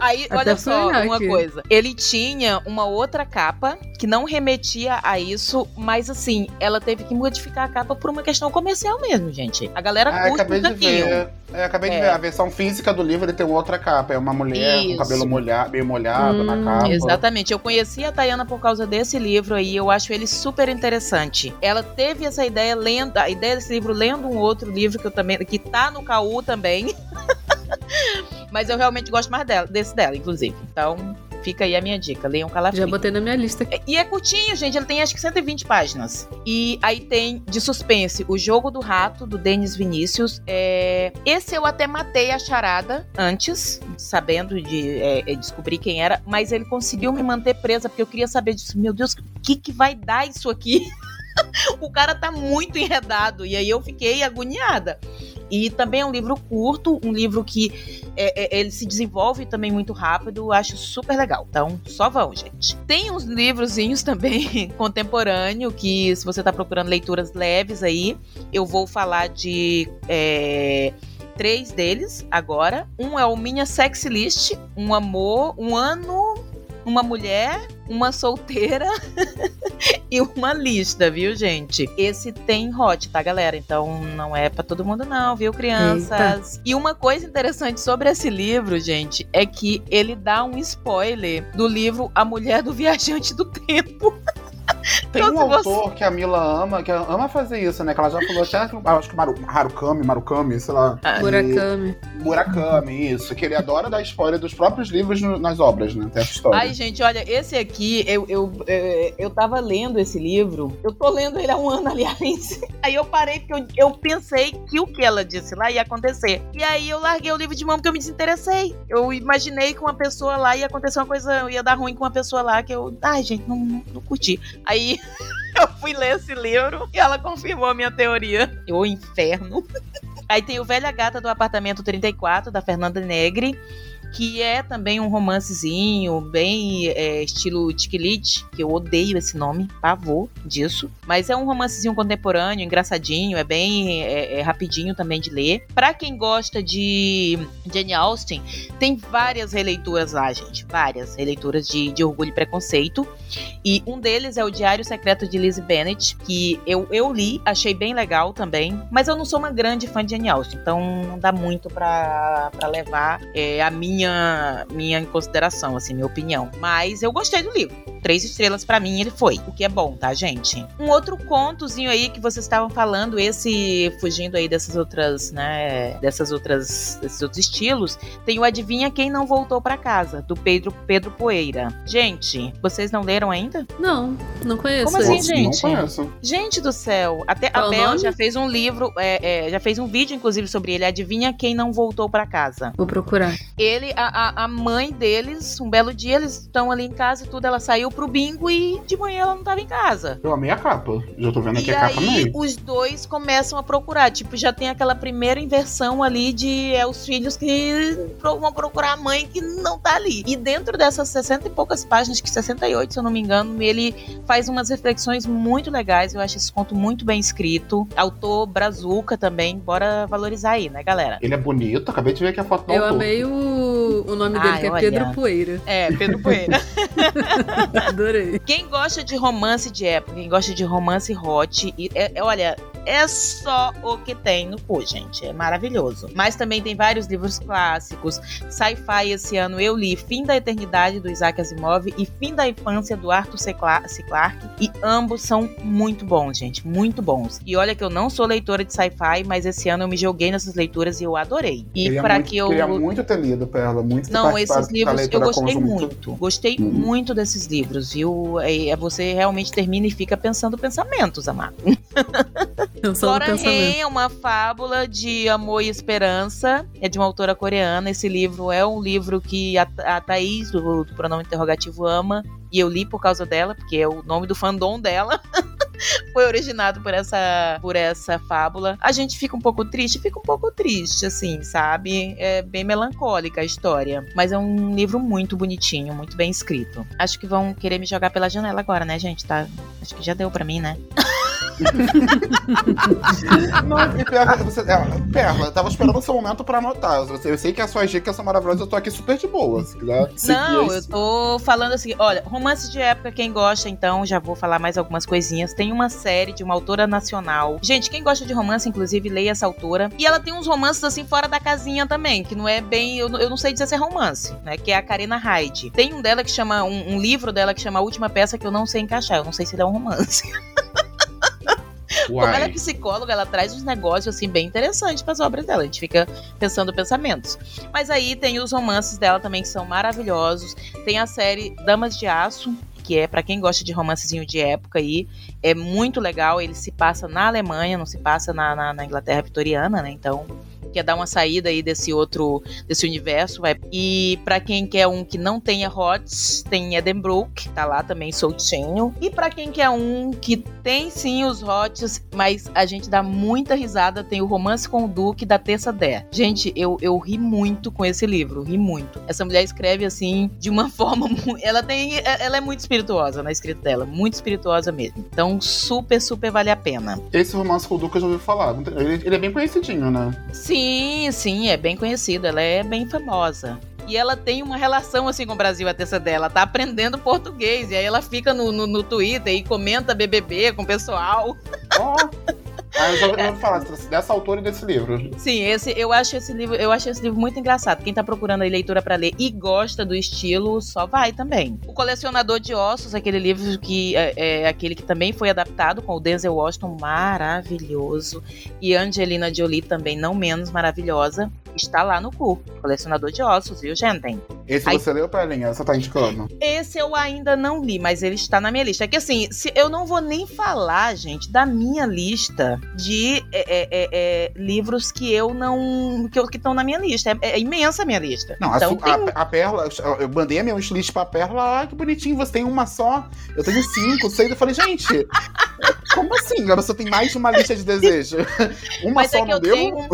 Aí, Até olha só, uma aqui. coisa. Ele tinha uma outra capa que não remetia a isso, mas assim, ela teve que modificar a capa por uma questão comercial mesmo, gente. A galera ah, curte acabei um de ver. É, acabei é. de ver. A versão física do livro ele tem outra capa. É uma mulher isso. com cabelo molhado, meio molhado hum, na capa. Exatamente. Eu conheci a Tayana por causa desse livro aí. Eu acho ele super interessante. Ela teve essa ideia lendo, a ideia desse livro lendo um outro livro que eu também que tá no KU também. Mas eu realmente gosto mais dela, desse dela, inclusive. Então, fica aí a minha dica. Leiam Calafrio. Já botei na minha lista. E é curtinho, gente. Ele tem acho que 120 páginas. E aí tem de suspense O Jogo do Rato, do Denis Vinícius. É... Esse eu até matei a charada antes, sabendo de é, é descobrir quem era, mas ele conseguiu me manter presa, porque eu queria saber disso. Meu Deus, o que, que vai dar isso aqui? o cara tá muito enredado. E aí eu fiquei agoniada. E também é um livro curto, um livro que é, é, ele se desenvolve também muito rápido, acho super legal. Então, só vão, gente. Tem uns livrozinhos também contemporâneo que, se você tá procurando leituras leves aí, eu vou falar de. É, três deles agora. Um é o Minha Sexy List, um amor, um ano uma mulher, uma solteira e uma lista, viu, gente? Esse tem hot, tá, galera? Então não é para todo mundo não, viu, crianças? Eita. E uma coisa interessante sobre esse livro, gente, é que ele dá um spoiler do livro A Mulher do Viajante do Tempo. Tem Então, um se você- autor que a Mila ama, que ama fazer isso, né? Que ela já falou até, acho que Maru, Harukami, Marukami, sei lá. Ah, E- Murakami. Murakami, isso. Que ele adora dar spoiler dos próprios livros no- nas obras, né? Tem essa história. Ai, gente, olha, esse aqui, eu, eu, é, eu tava lendo esse livro. Eu tô lendo ele há um ano, aliás. Aí eu parei porque eu, eu pensei que o que ela disse lá ia acontecer. E aí eu larguei o livro de mão porque eu me desinteressei. Eu imaginei que uma pessoa lá ia acontecer uma coisa, ia dar ruim com uma pessoa lá que eu. Ai, gente, não, não, não curti. Aí eu fui ler esse livro e ela confirmou a minha teoria. O inferno. Aí tem o Velha Gata do Apartamento 34, da Fernanda Negri que é também um romancezinho, bem é, estilo Tiquilite, que eu odeio esse nome, pavor disso. Mas é um romancezinho contemporâneo, engraçadinho, é bem é, é rapidinho também de ler. Pra quem gosta de Jane Austen, tem várias releituras lá, gente. Várias releituras de, de Orgulho e Preconceito. E um deles é o Diário Secreto de Lizzie Bennet, que eu, eu li, achei bem legal também. Mas eu não sou uma grande fã de Jane Austen, então não dá muito pra levar é, a minha, minha em consideração, assim, minha opinião. Mas eu gostei do livro. Três estrelas pra mim ele foi, o que é bom, tá, gente? Um outro contozinho aí que vocês estavam falando, esse fugindo aí dessas outras, né, dessas outras, desses outros estilos, tem o Adivinha Quem Não Voltou Pra Casa, do Pedro, Pedro Poeira. Gente, vocês não leram ainda? Não, não conheço. Como assim, gente? Não conheço. Gente do céu, até Qual a Bel já fez um livro, é, é, já fez um vídeo, inclusive, sobre ele. Adivinha quem não voltou pra casa? Vou procurar. Ele, a, a, a mãe deles, um belo dia, eles estão ali em casa e tudo, ela saiu pro bingo e de manhã ela não tava em casa. Eu amei a capa. Já tô vendo aqui E a capa aí meio. os dois começam a procurar. Tipo, já tem aquela primeira inversão ali de é os filhos que vão procurar a mãe que não tá ali. E dentro dessas 60 e poucas páginas, que 68, se eu não me engano, ele faz umas reflexões muito legais. Eu acho esse conto muito bem escrito. Autor Brazuca também. Bora valorizar aí, né, galera? Ele é bonito, acabei de ver aqui a foto do Eu autor. amei o, o nome dele, Ai, que é olha. Pedro Poeira. É, Pedro Poeira. Adorei. Quem gosta de romance de época, quem gosta de romance hot, e é- é- olha, é só o que tem no cu, gente. É maravilhoso. Mas também tem vários livros clássicos. Sci-fi esse ano eu li Fim da Eternidade do Isaac Asimov e Fim da Infância do Arthur C. Cla- C. Clarke. E ambos são muito bons, gente. Muito bons. E olha que eu não sou leitora de sci-fi, mas esse ano eu me joguei nessas leituras e eu adorei. E muito, que eu. Queria muito ter lido, Perla. Muito Não, esses livros eu gostei muito. Gostei Uhum. muito desses livros, viu? É, é você realmente termina e fica pensando pensamentos, amado. Pensamento. Hen é uma fábula de amor e esperança. É de uma autora coreana. Esse livro é um livro que a, a Thaís, do, do pronome interrogativo, ama. E eu li por causa dela, porque é o nome do fandom dela. Foi originado por essa, por essa fábula. A gente fica um pouco triste, fica um pouco triste, assim, sabe? É bem melancólica a história. Mas é um livro muito bonitinho, muito bem escrito. Acho que vão querer me jogar pela janela agora, né, gente? Tá, acho que já deu pra mim, né? Não, e Perla, você, é, Perla, eu tava esperando o seu momento pra anotar. Eu, sei que as suas dicas são maravilosas, eu tô aqui super de boa. Se quiser Não, eu tô falando assim, olha, romance de época, quem gosta, então, já vou falar mais algumas coisinhas. Tem uma série de uma autora nacional. Gente, quem gosta de romance, inclusive, leia essa autora. E ela tem uns romances, assim, fora da casinha também, que não é bem. Eu, não- eu não sei dizer se é romance, né? Que é a Karina Hyde. Tem um dela que chama. Um, um livro dela que chama A Última Peça que eu não sei encaixar. Eu não sei se ele é um romance. Como ela é psicóloga, ela traz uns negócios assim bem interessantes para as obras dela. A gente fica pensando pensamentos. Mas aí tem os romances dela também que são maravilhosos. Tem a série Damas de Aço, que é para quem gosta de romancezinho de época aí, é muito legal. Ele se passa na Alemanha, não se passa na, na, na Inglaterra vitoriana, né? Então quer dar uma saída aí desse outro desse universo, vai. E pra quem quer um que não tenha HOTS, tem Edenbrook, tá lá também soltinho. E pra quem quer um que tem sim os HOTS, mas a gente dá muita risada, tem o Romance com o Duque da Terça Dé. Gente, eu, eu ri muito com esse livro, ri muito. Essa mulher escreve assim de uma forma ela tem ela é muito espirituosa na escrita dela, muito espirituosa mesmo. Então, super super vale a pena. Esse romance com o Duca eu já ouvi falar. Ele, ele é bem conhecidinho, né? Sim, sim, é bem conhecida, ela é bem famosa. E ela tem uma relação assim com o Brasil, a terça dela. Tá aprendendo português. E aí ela fica no, no, no Twitter e comenta BBB com o pessoal. Ó, Ah, eu já vou falar dessa autora e desse livro. Sim, esse, eu acho esse livro, eu acho esse livro muito engraçado. Quem tá procurando aí leitura para ler e gosta do estilo, só vai também. O Colecionador de Ossos, aquele livro que é, é aquele que também foi adaptado com o Denzel Washington, maravilhoso. E Angelina Jolie também não menos maravilhosa está lá no cu. Colecionador de ossos, viu, gente? Esse Aí, você leu, Pelinha? Você tá indicando? Esse eu ainda não li, mas ele está na minha lista. É que assim, se, eu não vou nem falar, gente, da minha lista de é, é, é, é livros que eu não. que estão na minha lista. É, é, imensa a minha lista. Não, então, a, tem... a, a, Perla, eu mandei a minha wishlist pra Perla, ah, que bonitinho, você tem uma só. Eu tenho cinco, seis. Eu falei, gente, como assim? Você tem mais de uma lista de desejo? Uma mas só não deu? Tenho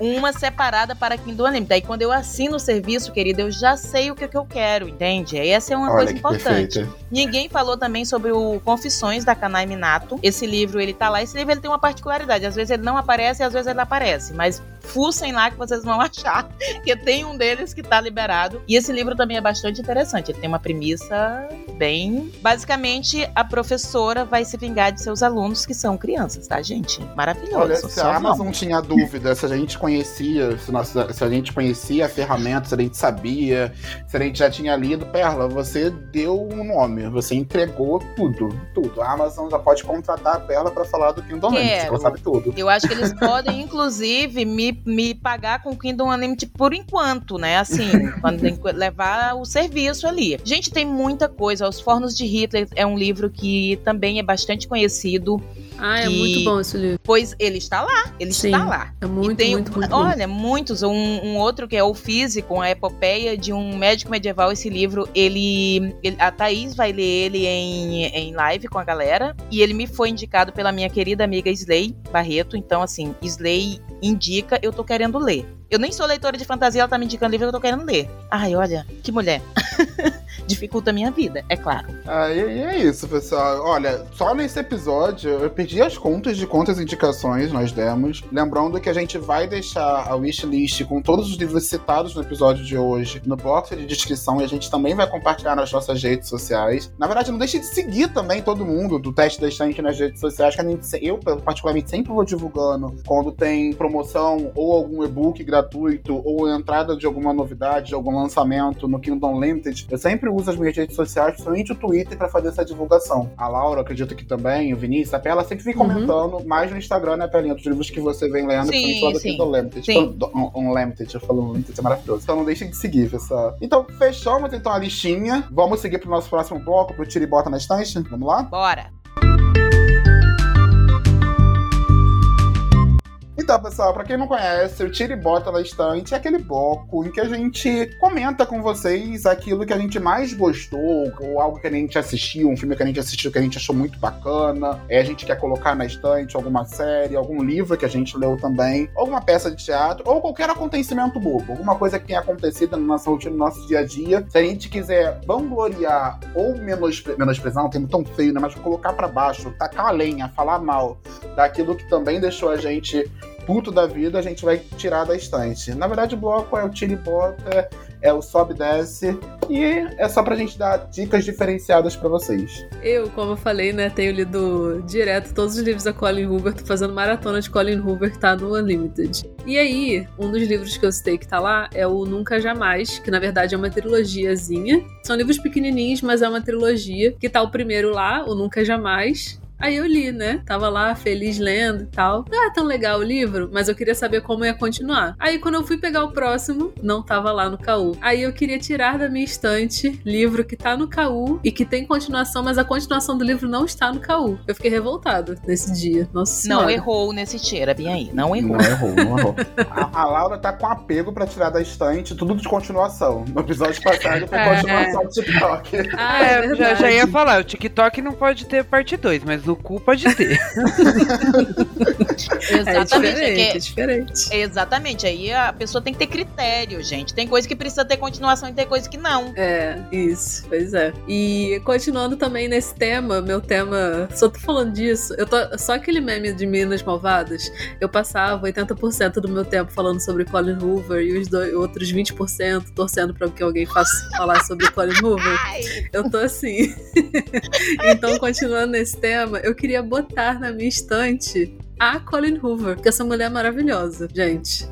uma separada para Kindle Unlimited. Daí quando eu assino o serviço, querido, eu já sei o que, que eu quero, entende? Essa é uma Olha coisa importante. Perfeita. Ninguém falou também sobre o Confissões da Kanai Minato. Esse livro, ele tá lá. Esse livro ele tem uma particularidade. Às vezes ele não aparece e às vezes ele aparece. Mas fuçem lá que vocês vão achar que tem um deles que tá liberado. E esse livro também é bastante interessante. Ele tem uma premissa bem. Basicamente, a professora vai se vingar de seus alunos que são crianças, tá, gente? Maravilhoso. Olha, se a Amazon tinha dúvida se a gente conhecia, se, nossa, se a gente conhecia a ferramenta, se a gente sabia, se a gente já tinha lido, Perla, você deu um nome, você entregou tudo, tudo. A Amazon já pode contratar a Perla para falar do Kindle Unlimited, ela sabe tudo. Eu acho que eles podem, inclusive, me, me pagar com o Kindle Unlimited por enquanto, né? Assim, quando tem que levar o serviço ali. Gente, tem muita coisa. Os Fornos de Hitler é um livro que também é bastante conhecido. Ah, é muito bom esse livro. Pois ele está lá, ele Sim, está lá. É muito, tem, muito, muito Olha, bom. muitos. Um, um, outro que é o Físico, a epopeia de um médico medieval. Esse livro, ele, ele, a Thaís vai ler ele em, em live com a galera. E ele me foi indicado pela minha querida amiga Slay Barreto. Então, assim, Slay indica, eu tô querendo ler. Eu nem sou leitora de fantasia, ela tá me indicando livro que eu tô querendo ler. Ai, olha, que mulher. Dificulta a minha vida, é claro. Ah, e, é isso, pessoal. Olha, só nesse episódio eu perdi as contas de quantas indicações nós demos. Lembrando que a gente vai deixar a wishlist com todos os livros citados no episódio de hoje no box de descrição e a gente também vai compartilhar nas nossas redes sociais. Na verdade, não deixe de seguir também todo mundo do teste da estante nas redes sociais, que a gente, eu, particularmente, sempre vou divulgando quando tem promoção ou algum e-book gratuito ou entrada de alguma novidade, de algum lançamento no Kingdom Limited, eu sempre uso as minhas redes sociais, principalmente o Twitter, para fazer essa divulgação. A Laura, acredito que também, o Vinícius, a Pela sempre vem uhum. comentando uhum. mais no Instagram, né, Pelinha, dos livros que você vem lendo, sim, principalmente lá do Kingdom Limited. Sim. Unlimited, eu falo Limited, é maravilhoso. Então não deixem de seguir, pessoal. Então, fechamos então a listinha. Vamos seguir pro nosso próximo bloco, pro Tira e Bota na Estante? Vamos lá? Bora! Então, pessoal, para quem não conhece, o e Bota na Estante é aquele bloco em que a gente comenta com vocês aquilo que a gente mais gostou, ou algo que a gente assistiu, um filme que a gente assistiu que a gente achou muito bacana, é, a gente quer colocar na estante alguma série, algum livro que a gente leu também, alguma peça de teatro, ou qualquer acontecimento bobo, alguma coisa que tenha acontecido na nossa rotina, no nosso dia a dia. Se a gente quiser vangloriar ou menospre menosprezar, um termo tão feio, né, mas colocar para baixo, tacar a lenha, falar mal daquilo que também deixou a gente puto da vida, a gente vai tirar da estante. Na verdade, o bloco é o tira e bota, é o sobe e desce, e é só pra gente dar dicas diferenciadas para vocês. Eu, como eu falei, né, tenho lido direto todos os livros da Colin Hoover, tô fazendo maratona de Colin Hoover que tá no Unlimited. E aí, um dos livros que eu citei que tá lá é o Nunca Jamais, que na verdade é uma trilogiazinha. São livros pequenininhos, mas é uma trilogia, que tá o primeiro lá, o Nunca Jamais, Aí eu li, né? Tava lá feliz lendo e tal. Ah, tão legal o livro, mas eu queria saber como ia continuar. Aí quando eu fui pegar o próximo, não tava lá no KU. Aí eu queria tirar da minha estante livro que tá no KU e que tem continuação, mas a continuação do livro não está no KU. Eu fiquei revoltada nesse dia. Nossa senhora. Não errou nesse tira, bem aí. Não errou. Não errou, não errou. a, a, Laura tá com apego pra tirar da estante tudo de continuação. No episódio passado foi é, continuação é. do TikTok. Ah, é, é já, já ia falar, o TikTok não pode ter parte 2, mas no cu pode ter. exatamente. É diferente, é diferente. Exatamente. Aí a pessoa tem que ter critério, gente. Tem coisa que precisa ter continuação e tem coisa que não. É, isso. Pois é. E continuando também nesse tema, meu tema. Só tô falando disso. Eu tô, só aquele meme de Minas Malvadas. Eu passava 80% do meu tempo falando sobre Colin Hoover e os dois, outros 20% torcendo pra que alguém faça falar sobre Colin Hoover. Eu tô assim. então, continuando nesse tema, eu queria botar na minha estante a Colin Hoover, porque essa mulher é maravilhosa, gente.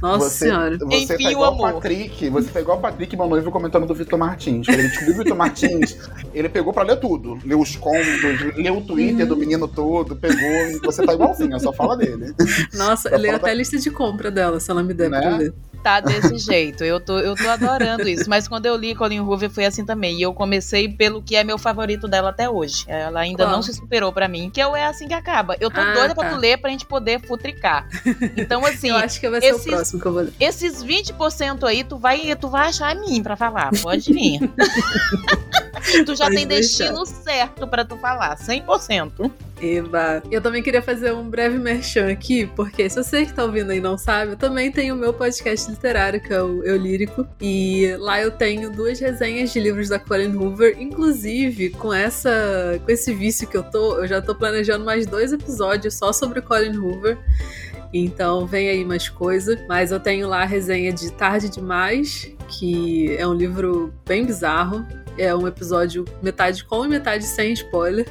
Nossa Você, senhora. você Enfim, tá o igual amor. o Patrick. Você tá igual o Patrick, meu noivo, comentando do Vitor Martins. Quando ele descobriu o Vitor Martins, ele pegou pra ler tudo. Leu os contos, leu o Twitter do menino todo, pegou. Você tá igualzinho, só fala dele. Nossa, Pra eu leio falar até a lista de compra dela, se ela me der Né? pra ler. Tá desse jeito. Eu tô, eu tô adorando isso. Mas quando eu li Colin Hoover foi assim também. E eu comecei pelo que é meu favorito dela até hoje. Ela ainda Qual? não se superou pra mim. Que é o É Assim Que Acaba. Eu tô Ah, doida tá. pra tu ler pra gente poder futricar. Então, assim, eu acho que vai ser esses- o próximo que eu vou ler. esses 20% aí, tu vai, tu vai achar mim pra falar. Pode vir. tu já Pode tem deixar. destino certo pra tu falar. 100%. Eba. Eu também queria fazer um breve merchan aqui, porque se você que tá ouvindo aí não sabe, eu também tenho o meu podcast literário, que é o Eu Lírico. E lá eu tenho duas resenhas de livros da Colin Hoover. Inclusive, com essa. com esse vício que eu tô, eu já tô planejando mais dois episódios só sobre Colin Hoover. Então vem aí mais coisa. Mas eu tenho lá a resenha de Tarde Demais, que é um livro bem bizarro. É um episódio metade com e metade sem spoiler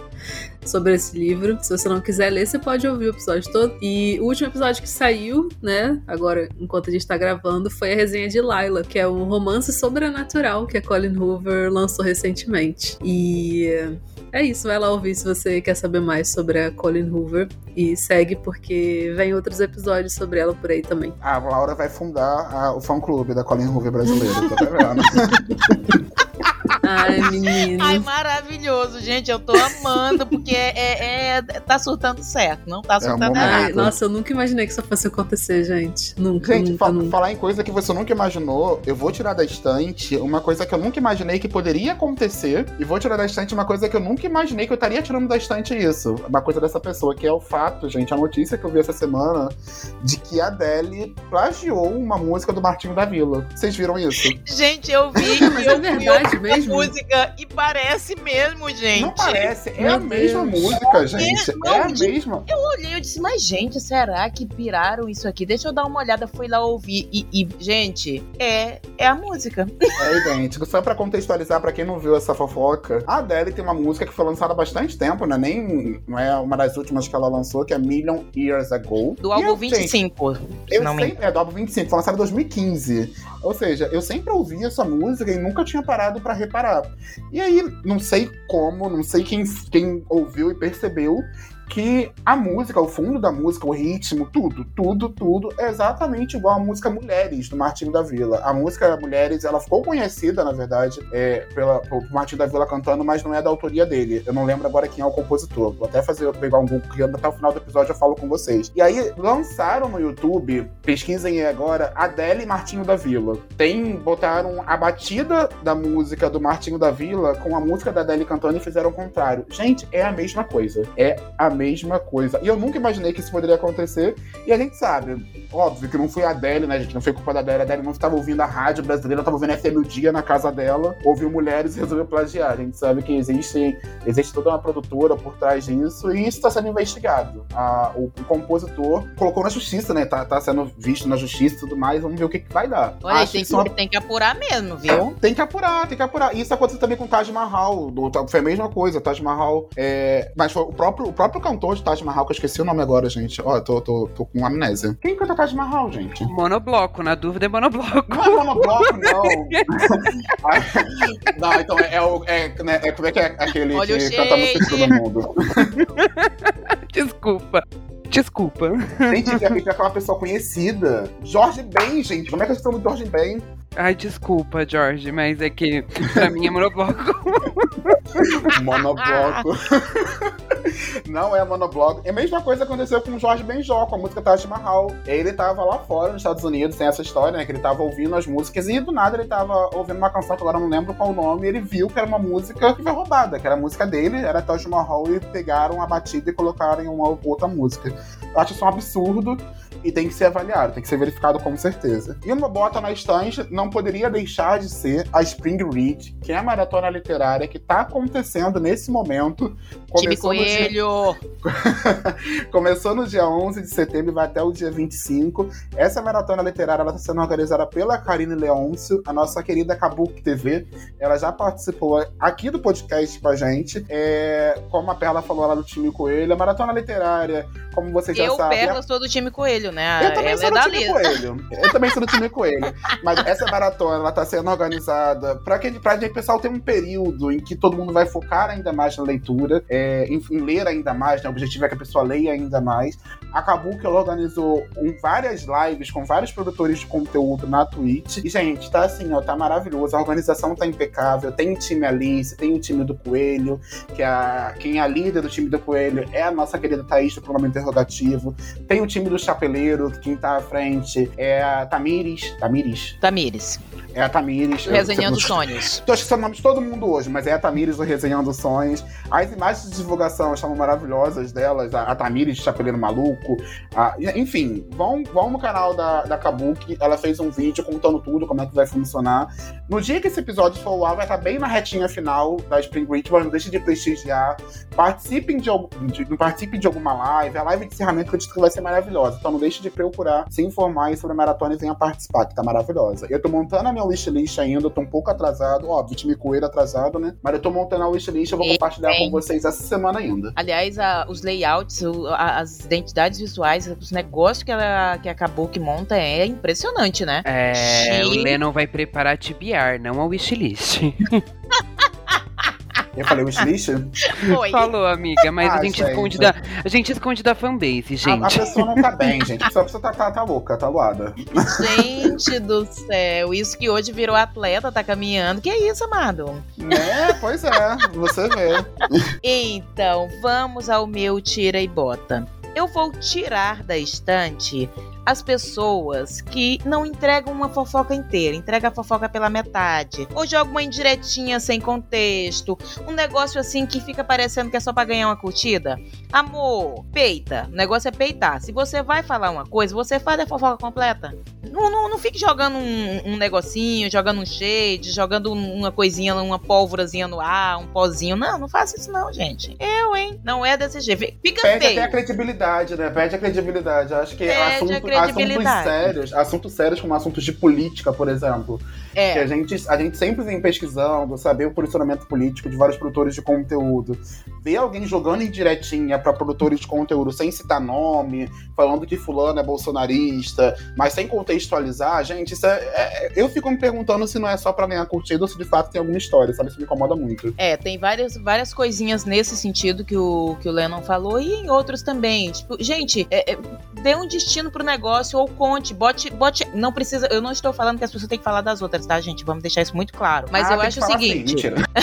sobre esse livro. Se você não quiser ler, você pode ouvir o episódio todo. E o último episódio que saiu, né, agora enquanto a gente tá gravando, foi a resenha de Lila, que é um romance sobrenatural que a Colin Hoover lançou recentemente. E é isso, vai lá ouvir se você quer saber mais sobre a Colin Hoover. E segue porque vem outros episódios sobre ela por aí também. A Laura vai fundar a- o fã-clube da Colin Hoover brasileira, tá vendo? Ai, menino. Ai, maravilhoso, gente. Eu tô amando, porque é, é- é- tá surtando certo. Não tá É surtando momento. errado. Nossa, eu nunca imaginei que isso fosse acontecer, gente. Nunca, Gente, nunca, fa- nunca. falar em coisa que você nunca imaginou, eu vou tirar da estante uma coisa que eu nunca imaginei que poderia acontecer, e vou tirar da estante uma coisa que eu nunca imaginei que eu estaria tirando da estante isso. Uma coisa dessa pessoa, que é o fato, gente, a notícia que eu vi essa semana de que a Adele plagiou uma música do Martinho da Vila. Vocês viram isso? Gente, eu vi Mas é eu fui verdade mesmo? Música e parece mesmo, gente. Não parece, é Meu a mesma Deus. música, gente. É a Não, de- mesma. Eu olhei, eu disse, mas gente, será que piraram isso aqui? Deixa eu dar uma olhada, fui lá ouvir e, e, gente, é, é a música. É idêntico. Só pra contextualizar, pra quem não viu essa fofoca, a Adele tem uma música que foi lançada há bastante tempo, né? Nem não é uma das últimas que ela lançou, que é Million Years Ago. Do álbum eu, gente, 25. se Eu não me sempre, é do álbum 25, foi lançado em 2015. Ou seja, eu sempre ouvi essa música e nunca tinha parado pra reparar. E aí, não sei como, não sei quem, quem ouviu e percebeu que a música, o fundo da música, o ritmo, tudo, tudo, tudo é exatamente igual à música Mulheres, do Martinho da Vila. A música Mulheres, ela ficou conhecida, na verdade, é, pela, Martinho da Vila cantando, mas não é da autoria dele. Eu não lembro agora quem é o compositor. Vou até fazer, pegar um Google, que até o final do episódio eu falo com vocês. E aí, lançaram no YouTube, pesquisem aí agora, Adele e Martinho da Vila. Tem, botaram a batida da música do Martinho da Vila com a música da Adele cantando e fizeram o contrário. Gente, é a mesma coisa. É a mesma coisa. E eu nunca imaginei que isso poderia acontecer. E a gente sabe, óbvio que não foi a Adele, né, gente? Não foi culpa da Adele. A Adele não estava ouvindo a rádio brasileira, estava ouvindo FM o dia na casa dela, ouviu mulheres e resolveu plagiar. A gente sabe que existe, existe toda uma produtora por trás disso e isso está sendo investigado. A- o, o compositor colocou na justiça, né? Tá, tá sendo visto na justiça e tudo mais. Vamos ver o que, que vai dar. Olha, Acho tem, isso uma que, tem que apurar mesmo, viu? tem que apurar, tem que apurar. Isso aconteceu também com o Taj Mahal. Do, foi a mesma coisa. O Taj Mahal. É... Mas foi o próprio, o próprio cantor de Taj Mahal, que eu esqueci o nome agora, gente. Ó, eu tô, tô, tô com amnésia. Quem canta Taj Mahal, gente? Monobloco, na dúvida é monobloco. Não é monobloco, não. não, então é, é o. É, né, é- como é que é aquele Olha que canta a música de todo mundo? Desculpa. Desculpa. Gente, tem tem aquela pessoa conhecida. Jorge Ben, gente. Como é que vocês estão do Jorge Ben? Ai, desculpa, Jorge, mas é que pra mim é monobloco. Monobloco. Não é monobloco. É a mesma coisa aconteceu com o Jorge Benjó, com a música Taj Mahal. Ele tava lá fora, nos Estados Unidos, tem essa história, né? Que ele tava ouvindo as músicas e do nada ele tava ouvindo uma canção que agora não lembro qual o nome. E ele viu que era uma música que foi roubada, que era a música dele, era Taj Mahal, e pegaram a batida e colocaram em uma outra música. Eu acho isso um absurdo e tem que ser avaliado, tem que ser verificado com certeza. E uma bota na estante não poderia deixar de ser a Spring Read, que é a maratona literária que tá acontecendo nesse momento. Time Começou dia Coelho! Começou no dia 11 de setembro e vai até o dia 25. Essa maratona literária está sendo organizada pela Karine Leôncio, a nossa querida Kabuki TV. Ela já participou aqui do podcast com a gente. É, como a Perla falou lá do time Coelho, a maratona literária, como vocês já eu, sabem. Perla, sou do time Coelho, né? Eu também Ela sou é do time. Coelho. Eu também sou do time Coelho. Mas essa maratona, ela tá sendo organizada pra que pra gente, pessoal, ter um período em que todo mundo vai focar ainda mais na leitura, é, em, em ler ainda mais, né? O objetivo é que a pessoa leia ainda mais. Acabou que ela organizou um- várias lives com vários produtores de conteúdo na Twitch. E, gente, tá assim, ó, tá maravilhoso. A organização tá impecável. Tem o time Alice, tem o time do Coelho, que é a, quem é a líder do time do Coelho é a nossa querida Thaís do programa interrogativo. Tem o time do Chapeleiro, que quem tá à frente é a Tamires. Tamires? Tamires, É a Tamires. Resenhando eu- sonhos. Tô esquecendo o nome de todo mundo hoje, mas é a Tamires do Resenhando Sonhos. As imagens de divulgação estão maravilhosas delas. A, a Tamires de Chapeleiro Maluco. a- enfim, vão, vão no canal da, da Kabuki. Ela fez um vídeo contando tudo, como é que vai funcionar. No dia que esse episódio for ao ar, vai estar bem na retinha final da Spring Ritual. Não deixe de prestigiar. Participem de, de, participem de alguma live. A live de encerramento que eu disse que vai ser maravilhosa. Então não deixe de procurar se informar sobre a maratona e venha participar, que tá maravilhosa. Eu tô montando a minha wishlist ainda, eu tô um pouco atrasado. Óbvio, time coelho atrasado, né? Mas eu tô montando a wishlist, eu vou E compartilhar bem. com vocês essa semana ainda. Aliás, a- os layouts, o- a- as identidades visuais, os negócios que, ela, que acabou que monta é impressionante, né? É, o Sim. Lennon vai preparar TBR, não a wishlist. Eu falei wishlist? Foi. Falou, amiga, mas Ah, a, gente gente. esconde da, a gente esconde da fanbase, A, a gente. pessoa não tá bem, gente. A pessoa, a tá, tá, tá louca, tá loada. Gente do céu, isso que hoje virou atleta, tá caminhando. Que é isso, amado? Né? Pois é, você vê. Então, vamos ao meu tira e bota. Eu vou tirar da estante as pessoas que não entregam uma fofoca inteira, entrega a fofoca pela metade, ou joga uma indiretinha sem contexto, um negócio assim que fica parecendo que é só pra ganhar uma curtida. Amor, peita. O negócio é peitar. Se você vai falar uma coisa, você faz a fofoca completa. Não, não, não fique jogando um, um negocinho, jogando um shade, jogando um- uma coisinha, uma pólvorazinha no ar, um pozinho. Não, não faça isso não, gente. Eu, hein? Não é desse jeito. Fica Perde feio. até a credibilidade, né? Perde a credibilidade. Eu Acho que Perde a assunto- assuntos credibilidade. sérios, assuntos sérios como assuntos de política, por exemplo. Que É, a gente, a gente sempre vem pesquisando, saber o posicionamento político de vários produtores de conteúdo. Ver alguém jogando em diretinha para produtores de conteúdo sem citar nome, falando que fulano é bolsonarista, mas sem contextualizar, gente, isso é, é- eu fico me perguntando se não é só para ganhar curtida ou se de fato tem alguma história, sabe? Isso me incomoda muito. é, tem várias, várias coisinhas nesse sentido que o, que o Lennon falou e em outros também. Tipo, gente, é, é, dê um destino pro negócio ou conte, bote, bote. Não precisa. Eu não estou falando que as pessoas têm que falar das outras, tá, gente? Vamos deixar isso muito claro. Mas Ah, eu acho o assim, seguinte. mentira.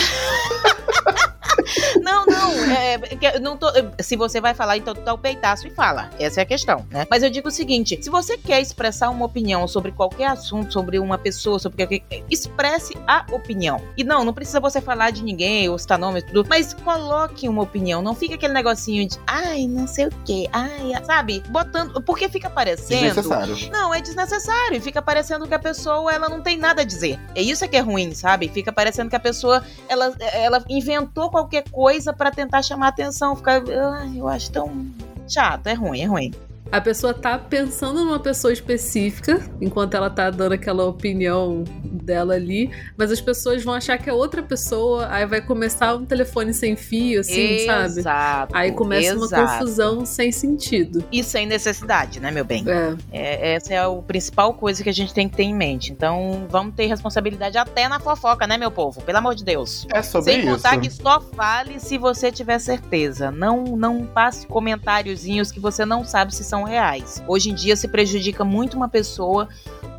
Não, não, é, é não tô, se você vai falar, então tu dá o peitaço e fala. Essa é a questão, né? Mas eu digo o seguinte: se você quer expressar uma opinião sobre qualquer assunto, sobre uma pessoa, sobre qualquer. Expresse a opinião. E não, não precisa você falar de ninguém ou citar nome tudo, mas coloque uma opinião. Não fica aquele negocinho de ai, não sei o quê, ai, sabe? Botando. Porque fica parecendo. Desnecessário. Não, é desnecessário. Fica parecendo que a pessoa ela não tem nada a dizer. É isso que é ruim, sabe? Fica parecendo que a pessoa ela, ela inventou qualquer coisa pra tentar chamar atenção. Fica, ai, eu acho tão chato. É ruim, é ruim. A pessoa tá pensando numa pessoa específica, enquanto ela tá dando aquela opinião dela ali, mas as pessoas vão achar que é outra pessoa, aí vai começar um telefone sem fio, assim, sabe? Exato. Aí começa exato. uma confusão sem sentido. E sem necessidade, né, meu bem? É. É, essa é a principal coisa que a gente tem que ter em mente. Então, vamos ter responsabilidade até na fofoca, né, meu povo? Pelo amor de Deus. É sobre Sem isso. contar que só fale se você tiver certeza. Não, não passe comentáriozinhos que você não sabe se são reais. Hoje em dia se prejudica muito uma pessoa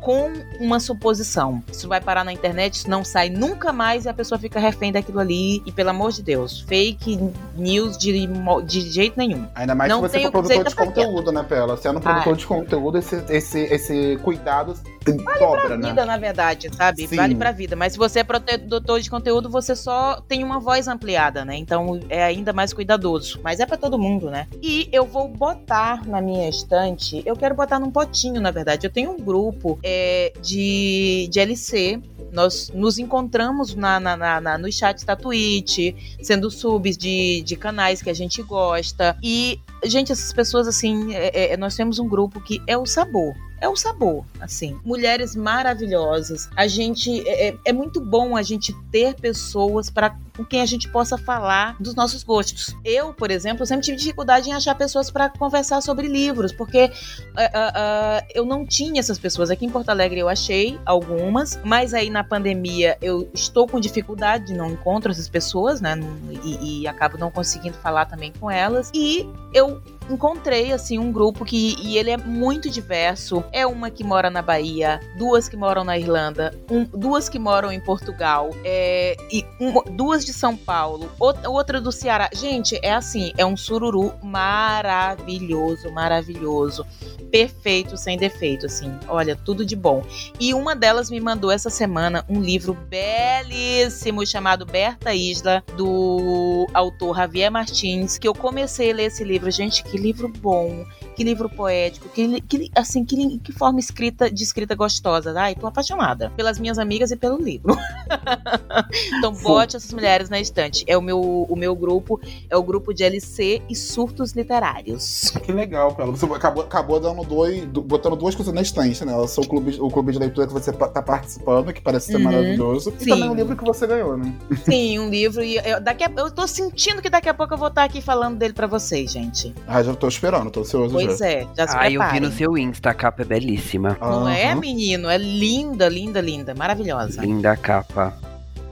com uma suposição. Isso vai parar na internet, isso não sai nunca mais e a pessoa fica refém daquilo ali. E pelo amor de Deus, fake news de, de jeito nenhum. Ainda mais Não se você for produtor de conteúdo, né, Pela? Sendo produtor de conteúdo, esse, esse, esse cuidado dobra, né? vida, na verdade, sabe? Sim. Vale pra vida. Mas se você é produtor de conteúdo, você só tem uma voz ampliada, né? Então é ainda mais cuidadoso. Mas é pra todo mundo, né? E eu vou botar na minha estante, eu quero botar num potinho, na verdade. Eu tenho um grupo é, de, de LC nós nos encontramos na, na, na, na no chat da Twitch, sendo subs de, de canais que a gente gosta. E, gente, essas pessoas, assim, é, é, nós temos um grupo que é o sabor é o sabor, assim. Mulheres maravilhosas. A gente é, é, é muito bom a gente ter pessoas para com quem a gente possa falar dos nossos gostos. Eu, por exemplo, sempre tive dificuldade em achar pessoas para conversar sobre livros, porque uh, uh, uh, eu não tinha essas pessoas. Aqui em Porto Alegre eu achei algumas, mas aí na pandemia eu estou com dificuldade, não encontro essas pessoas, né? E, e acabo não conseguindo falar também com elas. E eu encontrei assim um grupo que e ele é muito diverso. É uma que mora na Bahia, duas que moram na Irlanda, um, duas que moram em Portugal, é, e um, duas de São Paulo, outra do Ceará. Gente, é assim, é um sururu maravilhoso, maravilhoso, perfeito, sem defeito, assim. Olha, tudo de bom. E uma delas me mandou essa semana um livro belíssimo chamado Berta Isla do autor Javier Martins, que eu comecei a ler esse livro, gente, que livro bom, que livro poético, que, que assim, que, que forma escrita de escrita gostosa. Ai, tô apaixonada pelas minhas amigas e pelo livro. então bote essas mulheres na estante. É o meu, o meu grupo, é o grupo de LC e surtos literários. Que legal, Pelo. Você acabou, acabou dando dois, botando duas coisas na estante, né? O seu clube, o clube de leitura que você tá participando, que parece ser uhum. maravilhoso. E Sim. também um livro que você ganhou, né? Sim, um livro. E eu, daqui a, eu tô sentindo que daqui a pouco eu vou estar aqui falando dele pra vocês, gente. Ah, já tô esperando, tô ansioso. Pois já. é, já se Ah, eu vi no seu Insta, a capa é belíssima. Não uhum. é, menino? É linda, linda, linda. Maravilhosa. Linda a capa.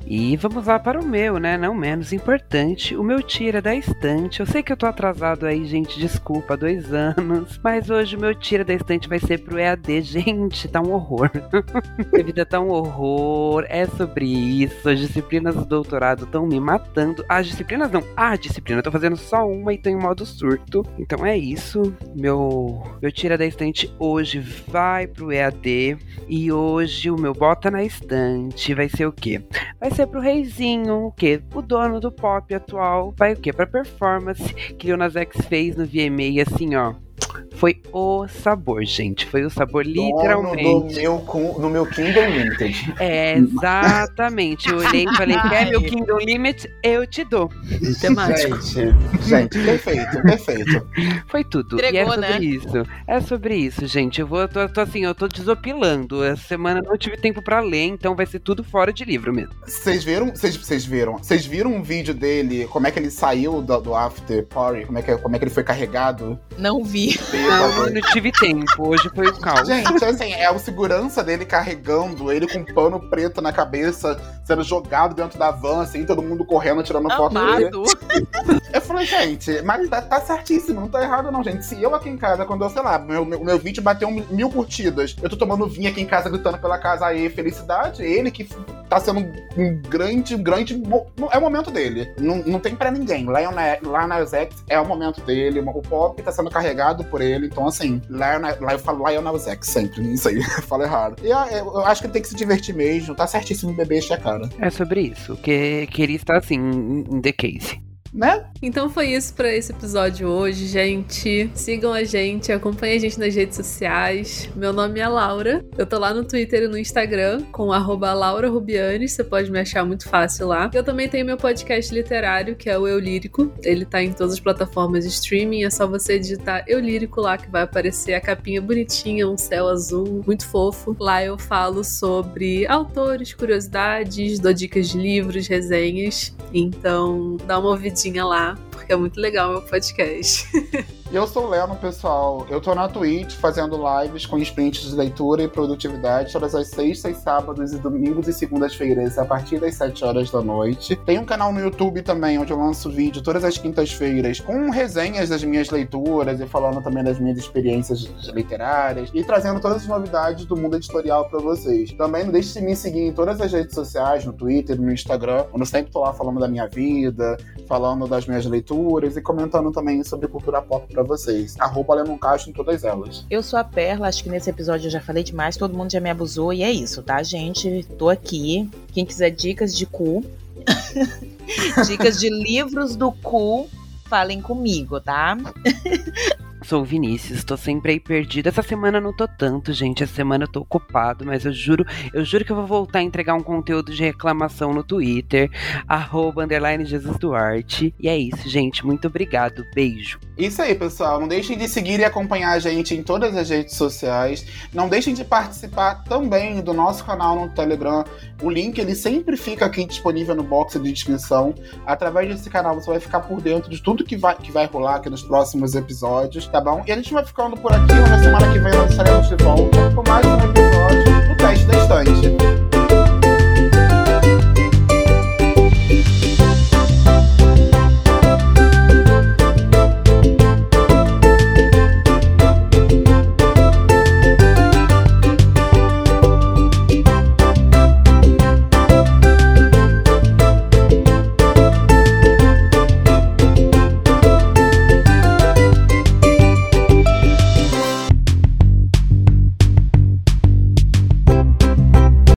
E vamos lá para o meu, né? Não menos importante, o meu tira da estante. Eu sei que eu tô atrasado aí, gente, desculpa, dois anos. Mas hoje o meu tira da estante vai ser pro EAD. Gente, tá um horror. Minha vida tá um horror. É sobre isso. As disciplinas do doutorado estão me matando. As disciplinas não, a disciplina. Eu tô fazendo só uma e tô em modo surto. Então é isso. Meu, meu tira da estante hoje vai pro EAD. E hoje o meu bota na estante vai ser o quê? Vai ser ser pro reizinho, o quê? O dono do pop atual. Vai o quê? Pra performance que Lil X fez no VMA, assim, ó. Foi o sabor, gente. Foi o sabor literalmente. No meu, no meu Kingdom Limited. É, exatamente. Eu olhei e falei: quer meu Kingdom Limit? Eu te dou. Temático. Gente, gente, perfeito, perfeito. Foi tudo. Entregou, e é sobre né? isso. É sobre isso, gente. Eu vou, tô, tô, assim, eu tô desopilando. Essa semana não tive tempo pra ler, então vai ser tudo fora de livro mesmo. Vocês viram? Vocês viram? Vocês viram um vídeo dele? Como é que ele saiu do, do After Party? Como é, que, como é que ele foi carregado? Não vi. Não, eu não tive tempo. Hoje foi o caos. Gente, assim, é o segurança dele carregando, ele com pano preto na cabeça, sendo jogado dentro da van, assim, todo mundo correndo, tirando foto dele. Eu falei, gente, mas tá, tá, certíssimo, não tá errado não, gente. Se eu aqui em casa, quando eu, sei lá, meu, meu, meu vídeo bateu mil curtidas, eu tô tomando vinho aqui em casa, gritando pela casa aí, felicidade, ele que tá sendo um grande, grande. É o momento dele. Não, não tem pra ninguém. Lion, lá na X é o momento dele. O pop tá sendo carregado por ele. Então, assim, lá, lá eu falo Lionel X sempre. Isso aí, eu falo errado. E ah, eu acho que ele tem que se divertir mesmo. Tá certíssimo bebê a cara. É sobre isso. Que, ele está assim, em The Case né? Então foi isso para esse episódio hoje, gente. Sigam a gente, acompanhem a gente nas redes sociais. Meu nome é Laura. Eu tô lá no Twitter e no Instagram com @laurarubiani. Você pode me achar muito fácil lá. Eu também tenho meu podcast literário, que é o Eu Lírico. Ele tá em todas as plataformas de streaming. É só você digitar Eu Lírico lá que vai aparecer a capinha bonitinha, um céu azul, muito fofo. Lá eu falo sobre autores, curiosidades, dou dicas de livros, resenhas. Então, dá uma ouvidinha lá, porque é muito legal o meu podcast. E eu sou o Leno, pessoal. Eu tô na Twitch fazendo lives com sprints de leitura e produtividade todas as sextas, sábados e domingos e segundas-feiras a partir das 7 horas da noite. Tem um canal no YouTube também onde eu lanço vídeo todas as quintas-feiras com resenhas das minhas leituras e falando também das minhas experiências literárias e trazendo todas as novidades do mundo editorial para vocês. Também não deixe de me seguir em todas as redes sociais, no Twitter, no Instagram, onde eu sempre tô lá falando da minha vida, falando das minhas leituras e comentando também sobre cultura pop pra para vocês. Arroba Lemon Caixa em todas elas. Eu sou a Perla, acho que nesse episódio eu já falei demais, todo mundo já me abusou e é isso, tá, gente? Tô aqui. Quem quiser dicas de cu, dicas de livros do cu, falem comigo, tá? Sou o Vinícius, tô sempre aí perdido. Essa semana eu não tô tanto, gente. Essa semana eu tô ocupado, mas eu juro, eu juro que eu vou voltar a entregar um conteúdo de reclamação no Twitter, arroba underline Jesus Duarte. E é isso, gente. Muito obrigado. Beijo. Isso aí, pessoal. Não deixem de seguir e acompanhar a gente em todas as redes sociais. Não deixem de participar também do nosso canal no Telegram. O link ele sempre fica aqui disponível no box de descrição. Através desse canal você vai ficar por dentro de tudo que vai, que vai rolar aqui nos próximos episódios, tá bom? E a gente vai ficando por aqui. Na semana que vem nós estaremos de volta com mais um episódio do Teste da Estante.